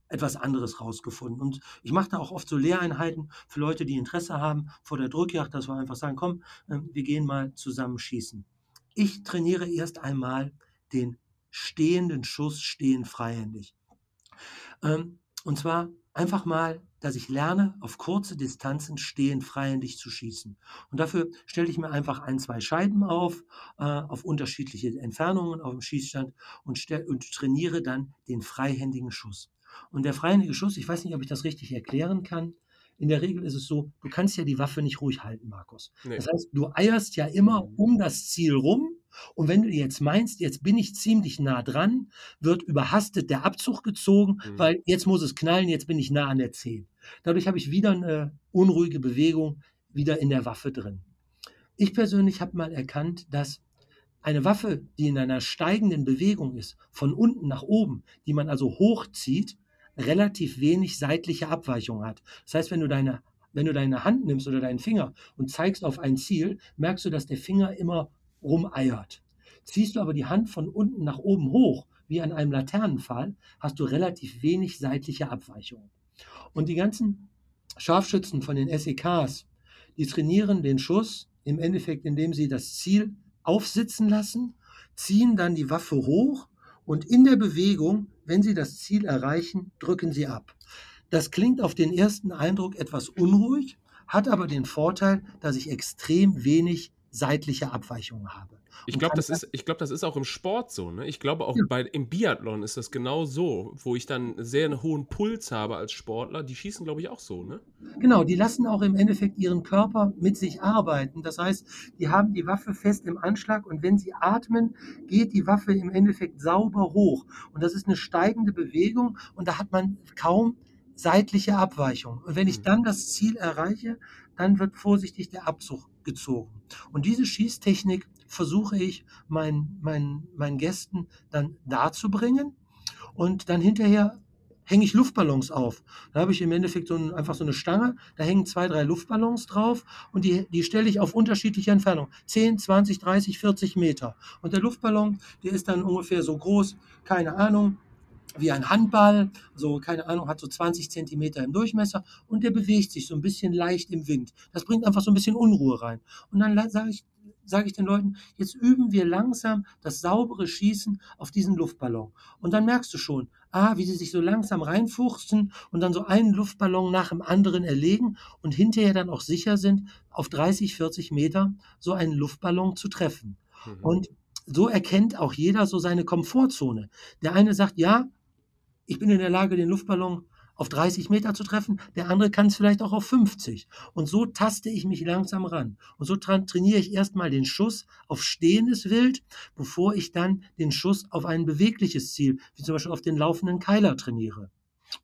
etwas anderes rausgefunden. Und ich mache da auch oft so Lehreinheiten für Leute, die Interesse haben vor der Drückjagd, dass wir einfach sagen, komm, ähm, wir gehen mal zusammen schießen. Ich trainiere erst einmal den stehenden Schuss stehen freihändig. Ähm, und zwar einfach mal dass ich lerne, auf kurze Distanzen stehend freihändig zu schießen. Und dafür stelle ich mir einfach ein, zwei Scheiben auf, äh, auf unterschiedliche Entfernungen auf dem Schießstand und, und trainiere dann den freihändigen Schuss. Und der freihändige Schuss, ich weiß nicht, ob ich das richtig erklären kann. In der Regel ist es so, du kannst ja die Waffe nicht ruhig halten, Markus. Nee. Das heißt, du eierst ja immer mhm. um das Ziel rum und wenn du jetzt meinst, jetzt bin ich ziemlich nah dran, wird überhastet der Abzug gezogen, mhm. weil jetzt muss es knallen, jetzt bin ich nah an der 10. Dadurch habe ich wieder eine unruhige Bewegung wieder in der Waffe drin. Ich persönlich habe mal erkannt, dass eine Waffe, die in einer steigenden Bewegung ist, von unten nach oben, die man also hochzieht, relativ wenig seitliche Abweichung hat. Das heißt, wenn du deine wenn du deine Hand nimmst oder deinen Finger und zeigst auf ein Ziel, merkst du, dass der Finger immer rumeiert. Ziehst du aber die Hand von unten nach oben hoch, wie an einem Laternenpfahl, hast du relativ wenig seitliche Abweichungen. Und die ganzen Scharfschützen von den SEKs, die trainieren den Schuss im Endeffekt, indem sie das Ziel aufsitzen lassen, ziehen dann die Waffe hoch und in der Bewegung, wenn sie das Ziel erreichen, drücken sie ab. Das klingt auf den ersten Eindruck etwas unruhig, hat aber den Vorteil, dass ich extrem wenig seitliche Abweichungen habe. Ich glaube, das, ist, glaub, das ist auch im Sport so. Ne? Ich glaube, auch ja. bei, im Biathlon ist das genau so, wo ich dann sehr einen hohen Puls habe als Sportler. Die schießen, glaube ich, auch so. Ne? Genau, die lassen auch im Endeffekt ihren Körper mit sich arbeiten. Das heißt, die haben die Waffe fest im Anschlag und wenn sie atmen, geht die Waffe im Endeffekt sauber hoch. Und das ist eine steigende Bewegung und da hat man kaum seitliche Abweichung. Und wenn ich mhm. dann das Ziel erreiche, dann wird vorsichtig der Abzug gezogen. Und diese Schießtechnik versuche ich meinen, meinen, meinen Gästen dann darzubringen und dann hinterher hänge ich Luftballons auf. Da habe ich im Endeffekt so ein, einfach so eine Stange, da hängen zwei, drei Luftballons drauf und die, die stelle ich auf unterschiedliche Entfernung. 10, 20, 30, 40 Meter. Und der Luftballon, der ist dann ungefähr so groß, keine Ahnung, wie ein Handball, so keine Ahnung, hat so 20 Zentimeter im Durchmesser und der bewegt sich so ein bisschen leicht im Wind. Das bringt einfach so ein bisschen Unruhe rein. Und dann sage ich, sage ich den Leuten, jetzt üben wir langsam das saubere Schießen auf diesen Luftballon. Und dann merkst du schon, ah, wie sie sich so langsam reinfuchsen und dann so einen Luftballon nach dem anderen erlegen und hinterher dann auch sicher sind, auf 30, 40 Meter so einen Luftballon zu treffen. Mhm. Und so erkennt auch jeder so seine Komfortzone. Der eine sagt, ja, ich bin in der Lage, den Luftballon auf 30 Meter zu treffen, der andere kann es vielleicht auch auf 50. Und so taste ich mich langsam ran. Und so tra trainiere ich erstmal den Schuss auf stehendes Wild, bevor ich dann den Schuss auf ein bewegliches Ziel, wie zum Beispiel auf den laufenden Keiler trainiere.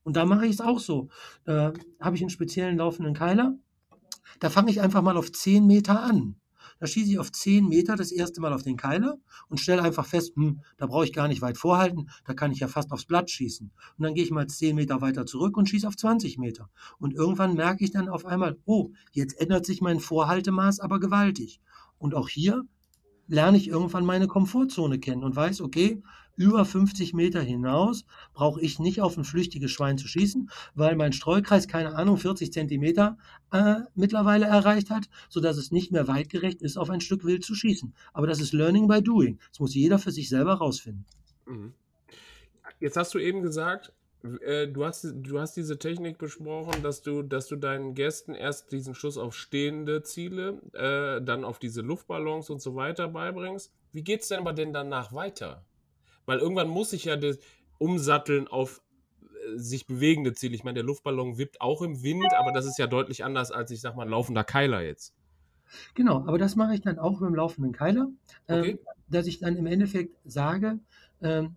Und da mache ich es auch so. Da habe ich einen speziellen laufenden Keiler. Da fange ich einfach mal auf 10 Meter an. Da schieße ich auf 10 Meter das erste Mal auf den Keiler und stelle einfach fest, hm, da brauche ich gar nicht weit vorhalten, da kann ich ja fast aufs Blatt schießen. Und dann gehe ich mal 10 Meter weiter zurück und schieße auf 20 Meter. Und irgendwann merke ich dann auf einmal, oh, jetzt ändert sich mein Vorhaltemaß aber gewaltig. Und auch hier lerne ich irgendwann meine Komfortzone kennen und weiß, okay, über 50 Meter hinaus brauche ich nicht auf ein flüchtiges Schwein zu schießen, weil mein Streukreis, keine Ahnung, 40 Zentimeter äh, mittlerweile erreicht hat, sodass es nicht mehr weitgerecht ist, auf ein Stück Wild zu schießen. Aber das ist Learning by Doing. Das muss jeder für sich selber rausfinden. Mhm. Jetzt hast du eben gesagt, äh, du, hast, du hast diese Technik besprochen, dass du, dass du deinen Gästen erst diesen Schuss auf stehende Ziele, äh, dann auf diese Luftballons und so weiter beibringst. Wie geht es denn aber denn danach weiter? Weil irgendwann muss ich ja das umsatteln auf äh, sich bewegende Ziele. Ich meine, der Luftballon wippt auch im Wind, aber das ist ja deutlich anders als, ich sag mal, ein laufender Keiler jetzt. Genau, aber das mache ich dann auch mit dem laufenden Keiler, okay. ähm, dass ich dann im Endeffekt sage, ähm,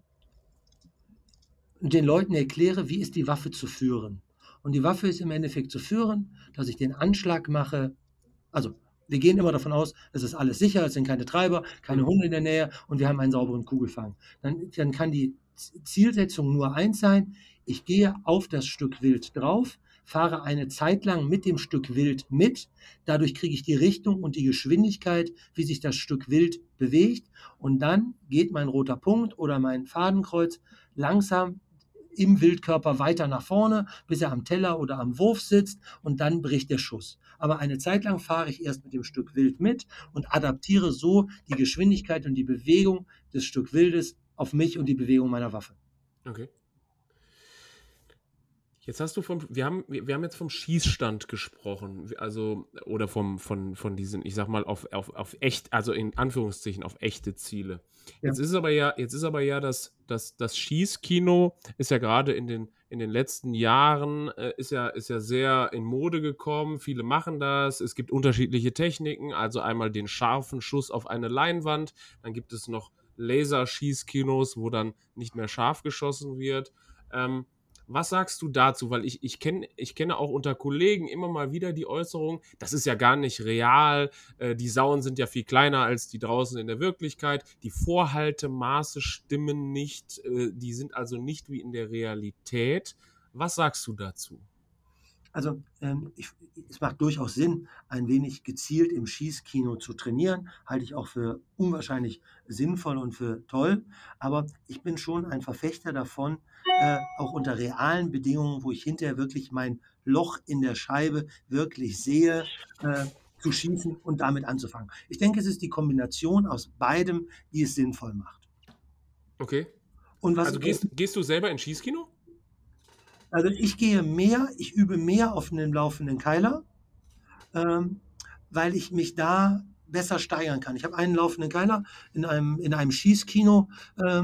den Leuten erkläre, wie ist die Waffe zu führen. Und die Waffe ist im Endeffekt zu führen, dass ich den Anschlag mache, also wir gehen immer davon aus, es ist alles sicher, es sind keine Treiber, keine mhm. Hunde in der Nähe und wir haben einen sauberen Kugelfang. Dann, dann kann die Zielsetzung nur eins sein, ich gehe auf das Stück Wild drauf, fahre eine Zeit lang mit dem Stück Wild mit, dadurch kriege ich die Richtung und die Geschwindigkeit, wie sich das Stück Wild bewegt und dann geht mein roter Punkt oder mein Fadenkreuz langsam im Wildkörper weiter nach vorne, bis er am Teller oder am Wurf sitzt und dann bricht der Schuss. Aber eine Zeit lang fahre ich erst mit dem Stück Wild mit und adaptiere so die Geschwindigkeit und die Bewegung des Stück Wildes auf mich und die Bewegung meiner Waffe. Okay. Jetzt hast du vom, wir haben, wir haben jetzt vom Schießstand gesprochen, also, oder vom, von, von diesen, ich sag mal, auf, auf, auf echt, also in Anführungszeichen auf echte Ziele. Ja. Jetzt ist aber ja, jetzt ist aber ja das, das, das Schießkino ist ja gerade in den, in den letzten Jahren, äh, ist ja, ist ja sehr in Mode gekommen. Viele machen das. Es gibt unterschiedliche Techniken, also einmal den scharfen Schuss auf eine Leinwand, dann gibt es noch Laserschießkinos, wo dann nicht mehr scharf geschossen wird. Ähm, was sagst du dazu? Weil ich, ich, kenn, ich kenne auch unter Kollegen immer mal wieder die Äußerung, das ist ja gar nicht real, äh, die Sauen sind ja viel kleiner als die draußen in der Wirklichkeit, die Vorhaltemaße stimmen nicht, äh, die sind also nicht wie in der Realität. Was sagst du dazu? Also ähm, ich, es macht durchaus Sinn, ein wenig gezielt im Schießkino zu trainieren. Halte ich auch für unwahrscheinlich sinnvoll und für toll. Aber ich bin schon ein Verfechter davon, äh, auch unter realen Bedingungen, wo ich hinterher wirklich mein Loch in der Scheibe wirklich sehe, äh, zu schießen und damit anzufangen. Ich denke, es ist die Kombination aus beidem, die es sinnvoll macht. Okay. Und was also gehst, gehst du selber ins Schießkino? Also ich gehe mehr, ich übe mehr auf einem laufenden Keiler, ähm, weil ich mich da besser steigern kann. Ich habe einen laufenden Keiler in einem, in einem Schießkino, äh,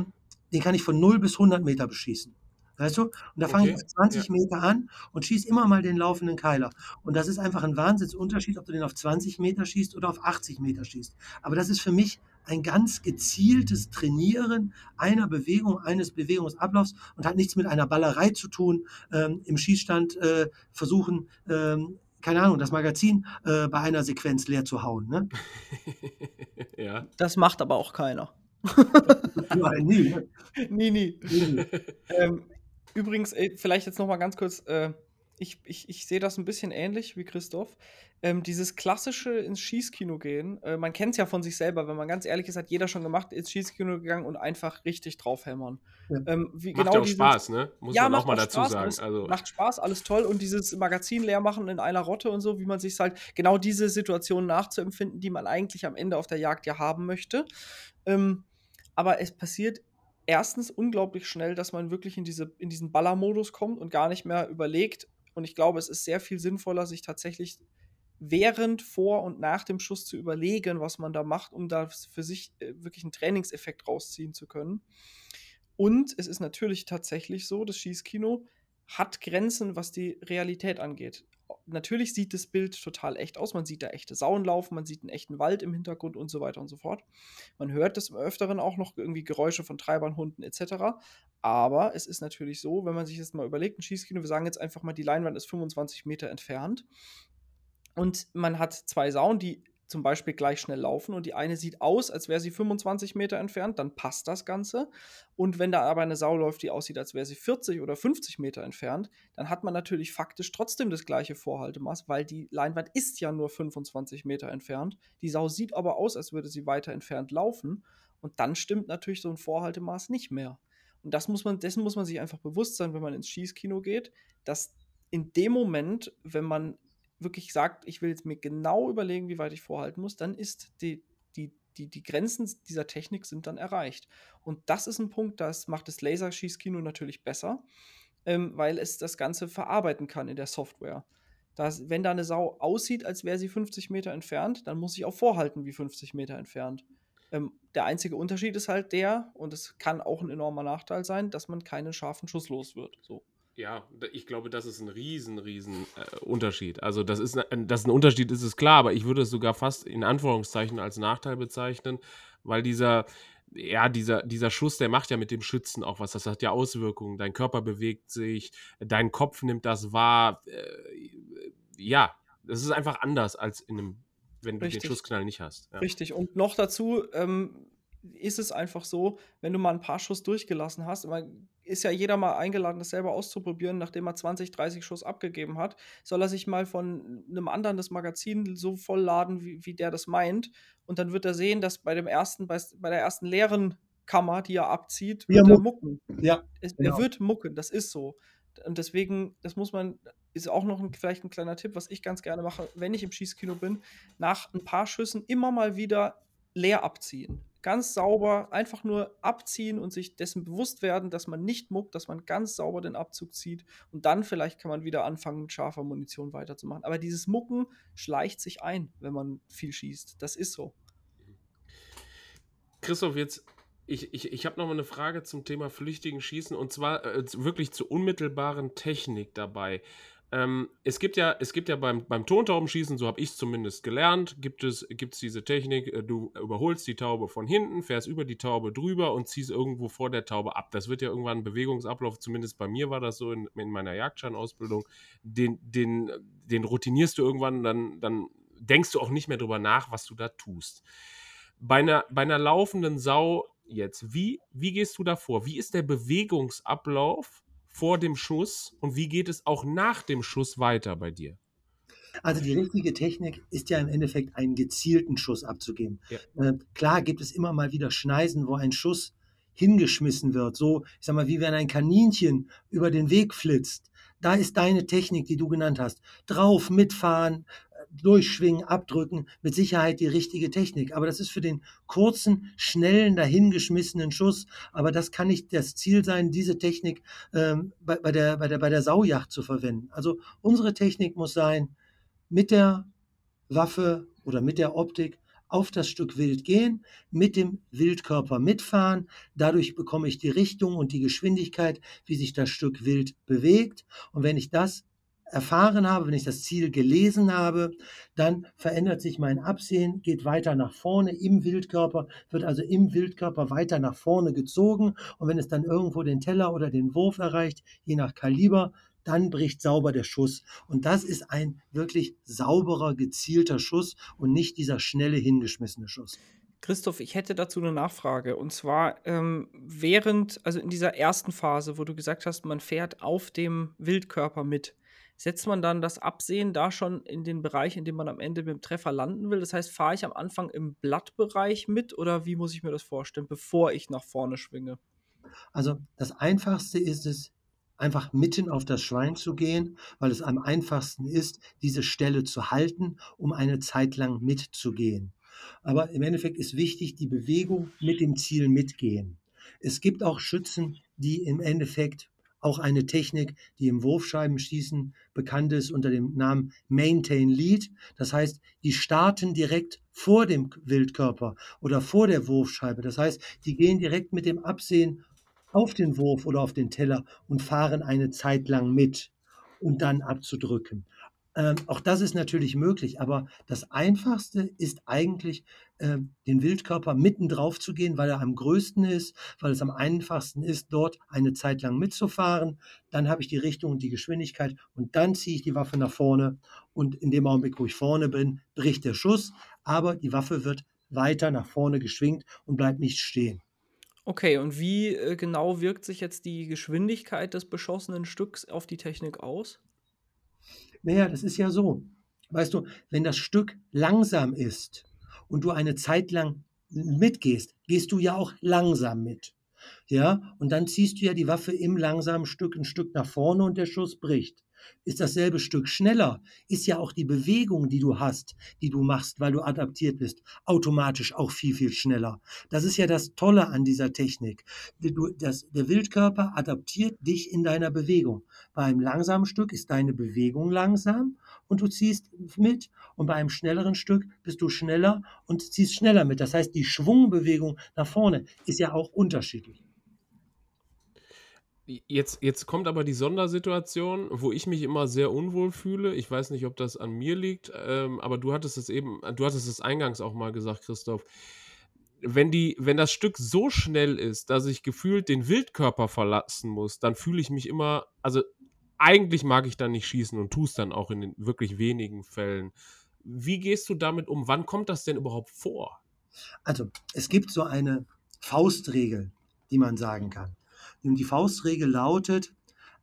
den kann ich von 0 bis 100 Meter beschießen. Weißt du? Und da fange okay. ich auf 20 ja. Meter an und schieße immer mal den laufenden Keiler. Und das ist einfach ein Wahnsinnsunterschied, ob du den auf 20 Meter schießt oder auf 80 Meter schießt. Aber das ist für mich ein ganz gezieltes Trainieren einer Bewegung, eines Bewegungsablaufs und hat nichts mit einer Ballerei zu tun. Ähm, Im Schießstand äh, versuchen, ähm, keine Ahnung, das Magazin äh, bei einer Sequenz leer zu hauen. Ne? <laughs> ja. Das macht aber auch keiner. <laughs> Nein, nie. Ne? nie, nie. nie. ähm, Übrigens, vielleicht jetzt noch mal ganz kurz, äh, ich, ich, ich sehe das ein bisschen ähnlich wie Christoph. Ähm, dieses klassische ins Schießkino gehen, äh, man kennt es ja von sich selber, wenn man ganz ehrlich ist, hat jeder schon gemacht, ins Schießkino gegangen und einfach richtig draufhämmern. Ja. Ähm, wie, macht genau ja auch dieses, Spaß, ne? Muss ja, man auch mal dazu Spaß, sagen. Also. Macht Spaß, alles toll. Und dieses Magazin leer machen in einer Rotte und so, wie man sich halt, genau diese Situation nachzuempfinden, die man eigentlich am Ende auf der Jagd ja haben möchte. Ähm, aber es passiert erstens unglaublich schnell, dass man wirklich in, diese, in diesen Ballermodus kommt und gar nicht mehr überlegt. Und ich glaube, es ist sehr viel sinnvoller, sich tatsächlich während, vor und nach dem Schuss zu überlegen, was man da macht, um da für sich äh, wirklich einen Trainingseffekt rausziehen zu können. Und es ist natürlich tatsächlich so, das Schießkino hat Grenzen, was die Realität angeht natürlich sieht das Bild total echt aus. Man sieht da echte Sauen laufen, man sieht einen echten Wald im Hintergrund und so weiter und so fort. Man hört des Öfteren auch noch irgendwie Geräusche von Treibern, Hunden etc. Aber es ist natürlich so, wenn man sich jetzt mal überlegt, ein Schießkino, wir sagen jetzt einfach mal, die Leinwand ist 25 Meter entfernt und man hat zwei Sauen, die zum Beispiel gleich schnell laufen und die eine sieht aus, als wäre sie 25 Meter entfernt, dann passt das Ganze. Und wenn da aber eine Sau läuft, die aussieht, als wäre sie 40 oder 50 Meter entfernt, dann hat man natürlich faktisch trotzdem das gleiche Vorhaltemaß, weil die Leinwand ist ja nur 25 Meter entfernt. Die Sau sieht aber aus, als würde sie weiter entfernt laufen. Und dann stimmt natürlich so ein Vorhaltemaß nicht mehr. Und das muss man, dessen muss man sich einfach bewusst sein, wenn man ins Schießkino geht, dass in dem Moment, wenn man wirklich sagt, ich will jetzt mir genau überlegen, wie weit ich vorhalten muss, dann ist die, die, die, die Grenzen dieser Technik sind dann erreicht. Und das ist ein Punkt, das macht das Laserschießkino natürlich besser, ähm, weil es das Ganze verarbeiten kann in der Software. Das, wenn da eine Sau aussieht, als wäre sie 50 Meter entfernt, dann muss ich auch vorhalten wie 50 Meter entfernt. Ähm, der einzige Unterschied ist halt der, und es kann auch ein enormer Nachteil sein, dass man keinen scharfen Schuss los wird. So. Ja, ich glaube, das ist ein riesen, riesen äh, Unterschied. Also, das ist, ein, das ist ein Unterschied, ist es klar, aber ich würde es sogar fast in Anführungszeichen als Nachteil bezeichnen, weil dieser, ja, dieser, dieser Schuss, der macht ja mit dem Schützen auch was. Das hat ja Auswirkungen. Dein Körper bewegt sich, dein Kopf nimmt das wahr. Äh, ja, das ist einfach anders als in einem, wenn du Richtig. den Schussknall nicht hast. Ja. Richtig. Und noch dazu, ähm, ist es einfach so, wenn du mal ein paar Schuss durchgelassen hast, ist ja jeder mal eingeladen, das selber auszuprobieren, nachdem er 20, 30 Schuss abgegeben hat, soll er sich mal von einem anderen das Magazin so voll laden, wie, wie der das meint. Und dann wird er sehen, dass bei dem ersten, bei, bei der ersten leeren Kammer, die er abzieht, wird ja, er mucken. Ja, es, genau. Er wird mucken, das ist so. Und deswegen, das muss man, ist auch noch ein, vielleicht ein kleiner Tipp, was ich ganz gerne mache, wenn ich im Schießkino bin, nach ein paar Schüssen immer mal wieder leer abziehen ganz sauber einfach nur abziehen und sich dessen bewusst werden, dass man nicht muckt, dass man ganz sauber den Abzug zieht und dann vielleicht kann man wieder anfangen, mit scharfer Munition weiterzumachen. Aber dieses Mucken schleicht sich ein, wenn man viel schießt. Das ist so. Christoph, jetzt ich, ich, ich habe noch mal eine Frage zum Thema flüchtigen Schießen und zwar äh, wirklich zur unmittelbaren Technik dabei. Ähm, es gibt ja, es gibt ja beim, beim Tontaubenschießen, so habe ich es zumindest gelernt, gibt es gibt's diese Technik, äh, du überholst die Taube von hinten, fährst über die Taube drüber und ziehst irgendwo vor der Taube ab. Das wird ja irgendwann ein Bewegungsablauf, zumindest bei mir war das so in, in meiner Jagdscheinausbildung, den, den, den routinierst du irgendwann, dann, dann denkst du auch nicht mehr drüber nach, was du da tust. Bei einer, bei einer laufenden Sau jetzt, wie, wie gehst du da vor? Wie ist der Bewegungsablauf vor dem Schuss und wie geht es auch nach dem Schuss weiter bei dir? Also die richtige Technik ist ja im Endeffekt einen gezielten Schuss abzugeben. Ja. Äh, klar gibt es immer mal wieder Schneisen, wo ein Schuss hingeschmissen wird. So, ich sag mal, wie wenn ein Kaninchen über den Weg flitzt. Da ist deine Technik, die du genannt hast. Drauf, mitfahren, durchschwingen, abdrücken, mit Sicherheit die richtige Technik. Aber das ist für den kurzen, schnellen, dahingeschmissenen Schuss. Aber das kann nicht das Ziel sein, diese Technik ähm, bei, bei, der, bei, der, bei der Saujacht zu verwenden. Also unsere Technik muss sein, mit der Waffe oder mit der Optik auf das Stück Wild gehen, mit dem Wildkörper mitfahren. Dadurch bekomme ich die Richtung und die Geschwindigkeit, wie sich das Stück Wild bewegt. Und wenn ich das erfahren habe, wenn ich das Ziel gelesen habe, dann verändert sich mein Absehen, geht weiter nach vorne im Wildkörper, wird also im Wildkörper weiter nach vorne gezogen und wenn es dann irgendwo den Teller oder den Wurf erreicht, je nach Kaliber, dann bricht sauber der Schuss. Und das ist ein wirklich sauberer, gezielter Schuss und nicht dieser schnelle, hingeschmissene Schuss. Christoph, ich hätte dazu eine Nachfrage. Und zwar ähm, während, also in dieser ersten Phase, wo du gesagt hast, man fährt auf dem Wildkörper mit, setzt man dann das Absehen da schon in den Bereich, in dem man am Ende mit dem Treffer landen will? Das heißt, fahre ich am Anfang im Blattbereich mit oder wie muss ich mir das vorstellen, bevor ich nach vorne schwinge? Also das Einfachste ist es, einfach mitten auf das Schwein zu gehen, weil es am einfachsten ist, diese Stelle zu halten, um eine Zeit lang mitzugehen. Aber im Endeffekt ist wichtig, die Bewegung mit dem Ziel mitgehen. Es gibt auch Schützen, die im Endeffekt auch eine Technik, die im Wurfscheibenschießen bekannt ist unter dem Namen Maintain Lead. Das heißt, die starten direkt vor dem Wildkörper oder vor der Wurfscheibe. Das heißt, die gehen direkt mit dem Absehen auf den Wurf oder auf den Teller und fahren eine Zeit lang mit und dann abzudrücken. Ähm, auch das ist natürlich möglich, aber das Einfachste ist eigentlich, äh, den Wildkörper mitten drauf zu gehen, weil er am größten ist, weil es am einfachsten ist, dort eine Zeit lang mitzufahren. Dann habe ich die Richtung und die Geschwindigkeit und dann ziehe ich die Waffe nach vorne und in dem Augenblick, wo ich vorne bin, bricht der Schuss, aber die Waffe wird weiter nach vorne geschwingt und bleibt nicht stehen. Okay, und wie äh, genau wirkt sich jetzt die Geschwindigkeit des beschossenen Stücks auf die Technik aus? Naja, das ist ja so. Weißt du, wenn das Stück langsam ist und du eine Zeit lang mitgehst, gehst du ja auch langsam mit. Ja, und dann ziehst du ja die Waffe im langsamen Stück ein Stück nach vorne und der Schuss bricht ist dasselbe Stück schneller, ist ja auch die Bewegung, die du hast, die du machst, weil du adaptiert bist, automatisch auch viel, viel schneller. Das ist ja das Tolle an dieser Technik. Du, das, der Wildkörper adaptiert dich in deiner Bewegung. Bei einem langsamen Stück ist deine Bewegung langsam und du ziehst mit. Und bei einem schnelleren Stück bist du schneller und ziehst schneller mit. Das heißt, die Schwungbewegung nach vorne ist ja auch unterschiedlich. Jetzt, jetzt kommt aber die Sondersituation, wo ich mich immer sehr unwohl fühle. Ich weiß nicht, ob das an mir liegt, ähm, aber du hattest es eben, du hattest es eingangs auch mal gesagt, Christoph. Wenn, die, wenn das Stück so schnell ist, dass ich gefühlt den Wildkörper verlassen muss, dann fühle ich mich immer, also eigentlich mag ich dann nicht schießen und tue es dann auch in den wirklich wenigen Fällen. Wie gehst du damit um? Wann kommt das denn überhaupt vor? Also, es gibt so eine Faustregel, die man sagen kann. Und die Faustregel lautet,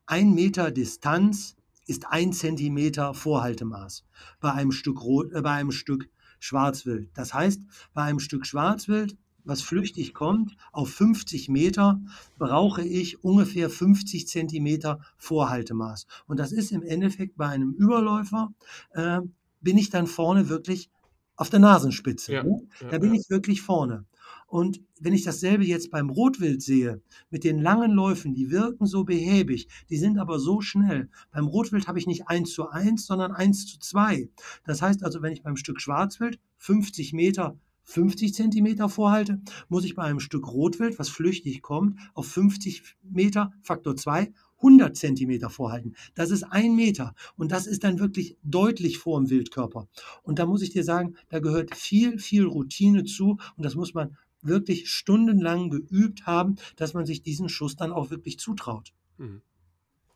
ein Meter Distanz ist ein Zentimeter Vorhaltemaß bei einem Stück, Rot, äh, bei einem Stück Schwarzwild. Das heißt, bei einem Stück Schwarzwild, was flüchtig kommt, auf 50 Meter brauche ich ungefähr 50 Zentimeter Vorhaltemaß. Und das ist im Endeffekt bei einem Überläufer, äh, bin ich dann vorne wirklich auf der Nasenspitze. Ja, ne? Da bin ja. ich wirklich vorne. Und wenn ich dasselbe jetzt beim Rotwild sehe, mit den langen Läufen, die wirken so behäbig, die sind aber so schnell. Beim Rotwild habe ich nicht 1 zu 1, sondern 1 zu 2. Das heißt also, wenn ich beim Stück Schwarzwild 50 Meter 50 Zentimeter vorhalte, muss ich bei einem Stück Rotwild, was flüchtig kommt, auf 50 Meter Faktor 2 100 Zentimeter vorhalten. Das ist ein Meter und das ist dann wirklich deutlich vor dem Wildkörper. Und da muss ich dir sagen, da gehört viel, viel Routine zu und das muss man wirklich stundenlang geübt haben, dass man sich diesen Schuss dann auch wirklich zutraut. Mhm.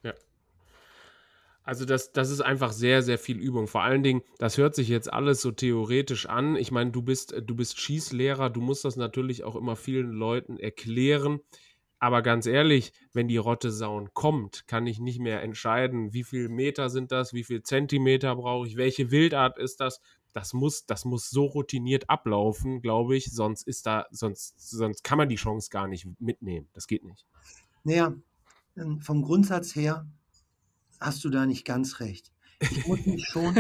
Ja. Also das, das ist einfach sehr, sehr viel Übung. Vor allen Dingen, das hört sich jetzt alles so theoretisch an. Ich meine, du bist, du bist Schießlehrer, du musst das natürlich auch immer vielen Leuten erklären. Aber ganz ehrlich, wenn die Rotte Sauen kommt, kann ich nicht mehr entscheiden, wie viel Meter sind das, wie viel Zentimeter brauche ich, welche Wildart ist das das muss, das muss so routiniert ablaufen, glaube ich, sonst ist da, sonst, sonst kann man die Chance gar nicht mitnehmen. Das geht nicht. Naja, ähm, vom Grundsatz her hast du da nicht ganz recht. Ich muss mich <laughs> schon,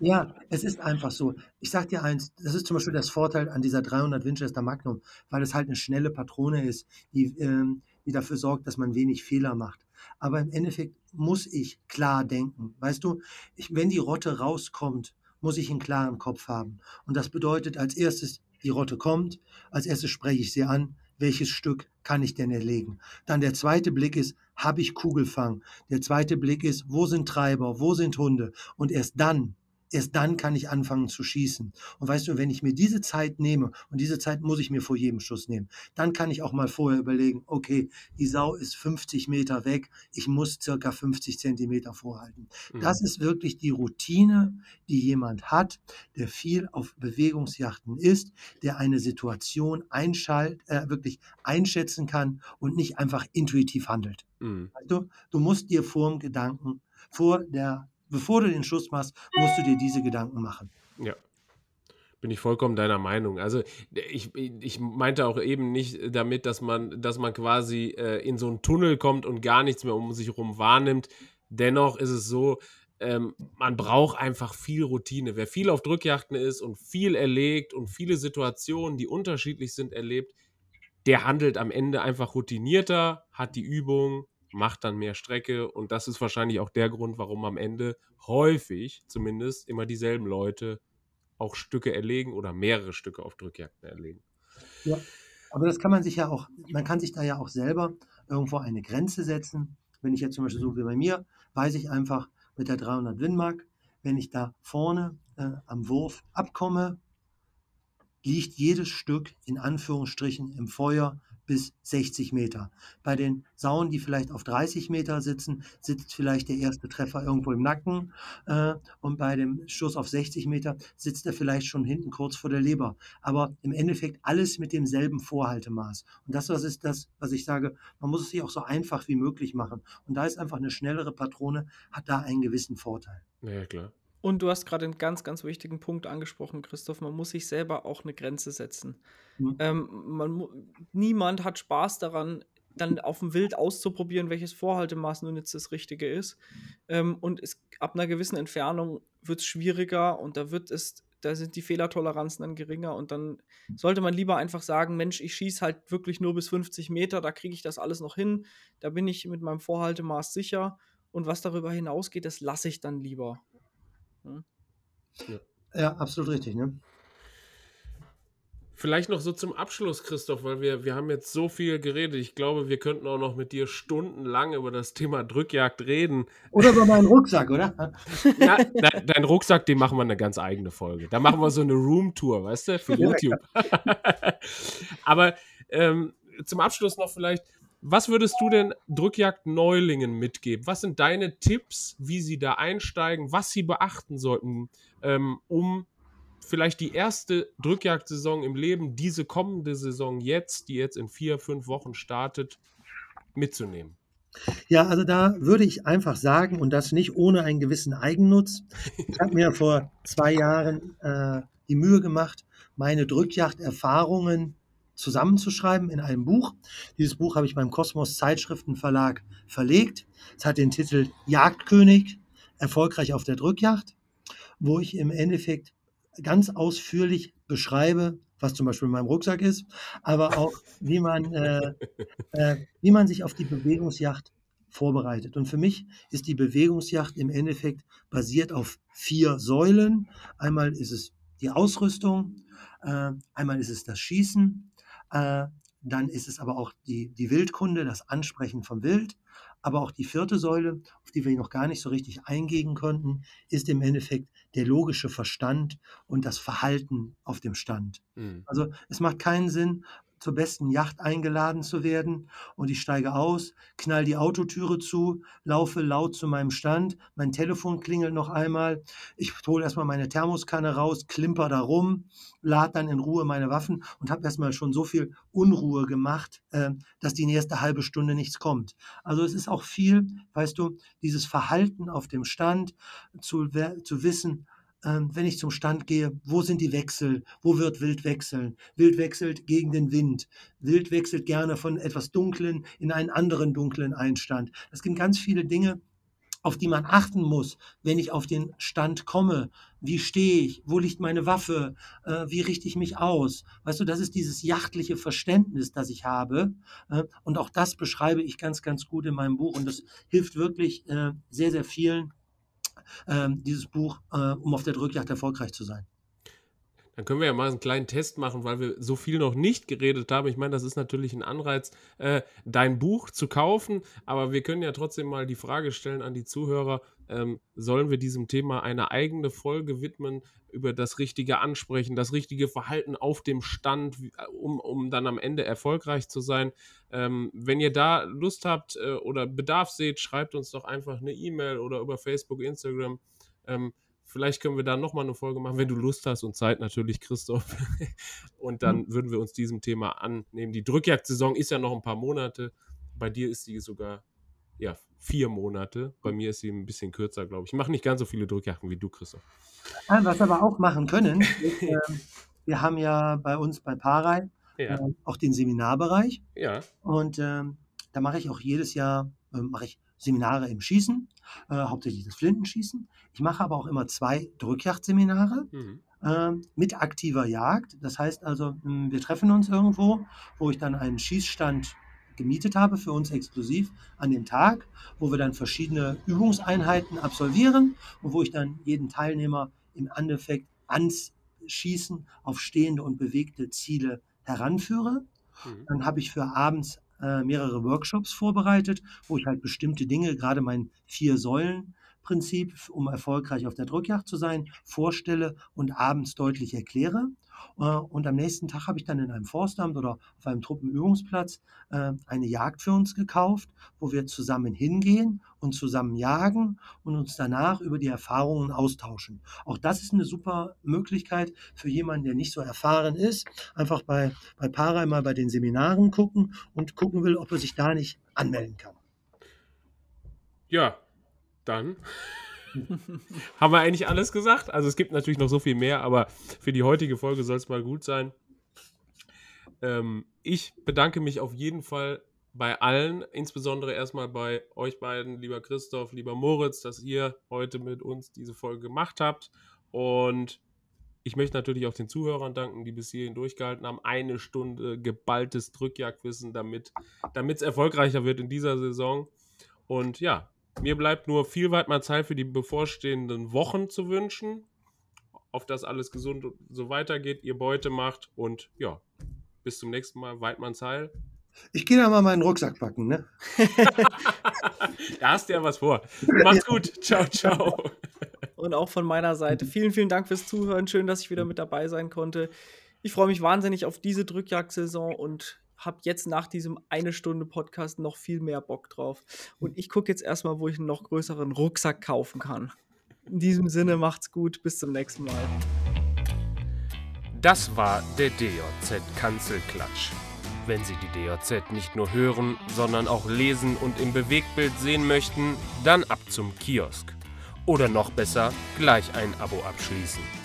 ja, es ist einfach so. Ich sag dir eins, das ist zum Beispiel das Vorteil an dieser 300 Winchester Magnum, weil es halt eine schnelle Patrone ist, die, ähm, die dafür sorgt, dass man wenig Fehler macht. Aber im Endeffekt muss ich klar denken. Weißt du, ich, wenn die Rotte rauskommt muss ich einen klaren Kopf haben. Und das bedeutet, als erstes, die Rotte kommt, als erstes spreche ich sie an, welches Stück kann ich denn erlegen? Dann der zweite Blick ist, habe ich Kugelfang? Der zweite Blick ist, wo sind Treiber, wo sind Hunde? Und erst dann Erst dann kann ich anfangen zu schießen. Und weißt du, wenn ich mir diese Zeit nehme, und diese Zeit muss ich mir vor jedem Schuss nehmen, dann kann ich auch mal vorher überlegen, okay, die Sau ist 50 Meter weg, ich muss circa 50 Zentimeter vorhalten. Mhm. Das ist wirklich die Routine, die jemand hat, der viel auf Bewegungsjachten ist, der eine Situation einschalt, äh, wirklich einschätzen kann und nicht einfach intuitiv handelt. Mhm. Also, du musst dir vor dem Gedanken, vor der bevor du den Schuss machst, musst du dir diese Gedanken machen. Ja. Bin ich vollkommen deiner Meinung. Also ich, ich meinte auch eben nicht damit, dass man, dass man quasi äh, in so einen Tunnel kommt und gar nichts mehr um sich herum wahrnimmt. Dennoch ist es so, ähm, man braucht einfach viel Routine. Wer viel auf Drückjachten ist und viel erlegt und viele Situationen, die unterschiedlich sind, erlebt, der handelt am Ende einfach routinierter, hat die Übung, macht dann mehr Strecke und das ist wahrscheinlich auch der Grund, warum am Ende häufig zumindest immer dieselben Leute auch Stücke erlegen oder mehrere Stücke auf Drückjagden erlegen. Ja, aber das kann man sich ja auch, man kann sich da ja auch selber irgendwo eine Grenze setzen. Wenn ich jetzt zum Beispiel so wie bei mir, weiß ich einfach mit der 300 Windmark, wenn ich da vorne äh, am Wurf abkomme, liegt jedes Stück in Anführungsstrichen im Feuer bis 60 Meter. Bei den Sauen, die vielleicht auf 30 Meter sitzen, sitzt vielleicht der erste Treffer irgendwo im Nacken äh, und bei dem Schuss auf 60 Meter sitzt er vielleicht schon hinten kurz vor der Leber. Aber im Endeffekt alles mit demselben Vorhaltemaß. Und das, das ist das, was ich sage, man muss es sich auch so einfach wie möglich machen. Und da ist einfach eine schnellere Patrone, hat da einen gewissen Vorteil. Ja, klar. Und du hast gerade einen ganz, ganz wichtigen Punkt angesprochen, Christoph. Man muss sich selber auch eine Grenze setzen. Mhm. Ähm, man, niemand hat Spaß daran, dann auf dem Wild auszuprobieren, welches Vorhaltemaß nun jetzt das Richtige ist. Ähm, und es, ab einer gewissen Entfernung wird es schwieriger und da wird es, da sind die Fehlertoleranzen dann geringer und dann sollte man lieber einfach sagen, Mensch, ich schieße halt wirklich nur bis 50 Meter, da kriege ich das alles noch hin, da bin ich mit meinem Vorhaltemaß sicher und was darüber hinausgeht, das lasse ich dann lieber. Ja. ja, absolut richtig. Ne? Vielleicht noch so zum Abschluss, Christoph, weil wir, wir haben jetzt so viel geredet. Ich glaube, wir könnten auch noch mit dir stundenlang über das Thema Drückjagd reden. Oder über meinen Rucksack, oder? <laughs> Ja, de, dein Rucksack, den machen wir eine ganz eigene Folge. Da machen wir so eine Roomtour, weißt du, für YouTube. <laughs> Aber ähm, zum Abschluss noch vielleicht, was würdest du denn Drückjagd-Neulingen mitgeben? Was sind deine Tipps, wie sie da einsteigen, was sie beachten sollten, ähm, um vielleicht die erste Drückjagd-Saison im Leben, diese kommende Saison jetzt, die jetzt in vier, fünf Wochen startet, mitzunehmen? Ja, also da würde ich einfach sagen, und das nicht ohne einen gewissen Eigennutz. Ich habe mir vor zwei Jahren äh, die Mühe gemacht, meine Drückjagd-Erfahrungen zusammenzuschreiben in einem Buch. Dieses Buch habe ich beim Kosmos Zeitschriftenverlag verlegt. Es hat den Titel Jagdkönig, erfolgreich auf der Drückjagd, wo ich im Endeffekt ganz ausführlich beschreibe, was zum Beispiel in meinem Rucksack ist, aber auch wie man, äh, äh, wie man sich auf die Bewegungsjacht vorbereitet. Und für mich ist die Bewegungsjacht im Endeffekt basiert auf vier Säulen. Einmal ist es die Ausrüstung, äh, einmal ist es das Schießen, äh, dann ist es aber auch die, die Wildkunde, das Ansprechen vom Wild. Aber auch die vierte Säule, auf die wir noch gar nicht so richtig eingehen konnten, ist im Endeffekt der logische Verstand und das Verhalten auf dem Stand. Mhm. Also es macht keinen Sinn, zur besten Yacht eingeladen zu werden. Und ich steige aus, knall die Autotüre zu, laufe laut zu meinem Stand, mein Telefon klingelt noch einmal, ich hole erstmal meine Thermoskanne raus, klimper da rum, lade dann in Ruhe meine Waffen und habe erstmal schon so viel Unruhe gemacht, äh, dass die nächste halbe Stunde nichts kommt. Also es ist auch viel, weißt du, dieses Verhalten auf dem Stand zu, zu wissen, wenn ich zum Stand gehe, wo sind die Wechsel? Wo wird Wild wechseln? Wild wechselt gegen den Wind. Wild wechselt gerne von etwas Dunklen in einen anderen dunklen Einstand. Es gibt ganz viele Dinge, auf die man achten muss, wenn ich auf den Stand komme. Wie stehe ich? Wo liegt meine Waffe? Äh, wie richte ich mich aus? Weißt du, das ist dieses jachtliche Verständnis, das ich habe. Äh, und auch das beschreibe ich ganz, ganz gut in meinem Buch. Und das hilft wirklich äh, sehr, sehr vielen äh, dieses Buch, äh, um auf der Drückjagd erfolgreich zu sein. Dann können wir ja mal einen kleinen Test machen, weil wir so viel noch nicht geredet haben. Ich meine, das ist natürlich ein Anreiz, äh, dein Buch zu kaufen, aber wir können ja trotzdem mal die Frage stellen an die Zuhörer, ähm, sollen wir diesem Thema eine eigene Folge widmen, über das richtige Ansprechen, das richtige Verhalten auf dem Stand, äh, um, um dann am Ende erfolgreich zu sein. Ähm, wenn ihr da Lust habt äh, oder Bedarf seht, schreibt uns doch einfach eine E-Mail oder über Facebook, Instagram. Ähm, Vielleicht können wir da nochmal eine Folge machen, wenn du Lust hast und Zeit natürlich, Christoph. <laughs> und dann mhm. würden wir uns diesem Thema annehmen. Die Drückjagd-Saison ist ja noch ein paar Monate. Bei dir ist sie sogar ja, vier Monate. Bei mir ist sie ein bisschen kürzer, glaube ich. Ich mache nicht ganz so viele Drückjagden wie du, Christoph. Was wir aber auch machen können, <laughs> ist, äh, wir haben ja bei uns bei Parei ja. äh, auch den Seminarbereich. Ja. Und äh, da mache ich auch jedes Jahr ähm, mache ich Seminare im Schießen, äh, hauptsächlich das Flintenschießen. Ich mache aber auch immer zwei Drückjagdseminare mhm. äh, mit aktiver Jagd. Das heißt also, hm, wir treffen uns irgendwo, wo ich dann einen Schießstand gemietet habe, für uns exklusiv an dem Tag, wo wir dann verschiedene Übungseinheiten absolvieren und wo ich dann jeden Teilnehmer im Endeffekt ans Schießen auf stehende und bewegte Ziele heranführe. Mhm. Dann habe ich für abends äh, mehrere Workshops vorbereitet, wo ich halt bestimmte Dinge, gerade mein Vier-Säulen-Prinzip, um erfolgreich auf der Drückjagd zu sein, vorstelle und abends deutlich erkläre. Äh, und am nächsten Tag habe ich dann in einem Forstamt oder auf einem Truppenübungsplatz äh, eine Jagd für uns gekauft, wo wir zusammen hingehen und zusammen jagen und uns danach über die Erfahrungen austauschen. Auch das ist eine super Möglichkeit für jemanden, der nicht so erfahren ist. Einfach bei, bei Para mal bei den Seminaren gucken und gucken will, ob er sich da nicht anmelden kann. Ja, dann <laughs> haben wir eigentlich alles gesagt? Also es gibt natürlich noch so viel mehr, aber für die heutige Folge soll es mal gut sein. Ähm, ich bedanke mich auf jeden Fall bei allen, insbesondere erstmal bei euch beiden, lieber Christoph, lieber Moritz, dass ihr heute mit uns diese Folge gemacht habt. Und ich möchte natürlich auch den Zuhörern danken, die bis hierhin durchgehalten haben. Eine Stunde geballtes Drückjagdwissen, damit es erfolgreicher wird in dieser Saison. Und ja, mir bleibt nur viel Weidmann Zeit für die bevorstehenden Wochen zu wünschen, auf das alles gesund und so weitergeht, ihr Beute macht und ja, bis zum nächsten Mal, Weidmanns Heil. Ich gehe da mal meinen Rucksack packen, ne? <laughs> da hast du ja was vor. Macht's gut. Ciao, ciao. Und auch von meiner Seite vielen, vielen Dank fürs Zuhören. Schön, dass ich wieder mit dabei sein konnte. Ich freue mich wahnsinnig auf diese Drückjagd-Saison und habe jetzt nach diesem eine Stunde Podcast noch viel mehr Bock drauf. Und ich gucke jetzt erstmal, wo ich einen noch größeren Rucksack kaufen kann. In diesem Sinne macht's gut, bis zum nächsten Mal. Das war der DJZ Kanzelklatsch. Wenn Sie die DJZ nicht nur hören, sondern auch lesen und im Bewegtbild sehen möchten, dann ab zum Kiosk. Oder noch besser, gleich ein Abo abschließen.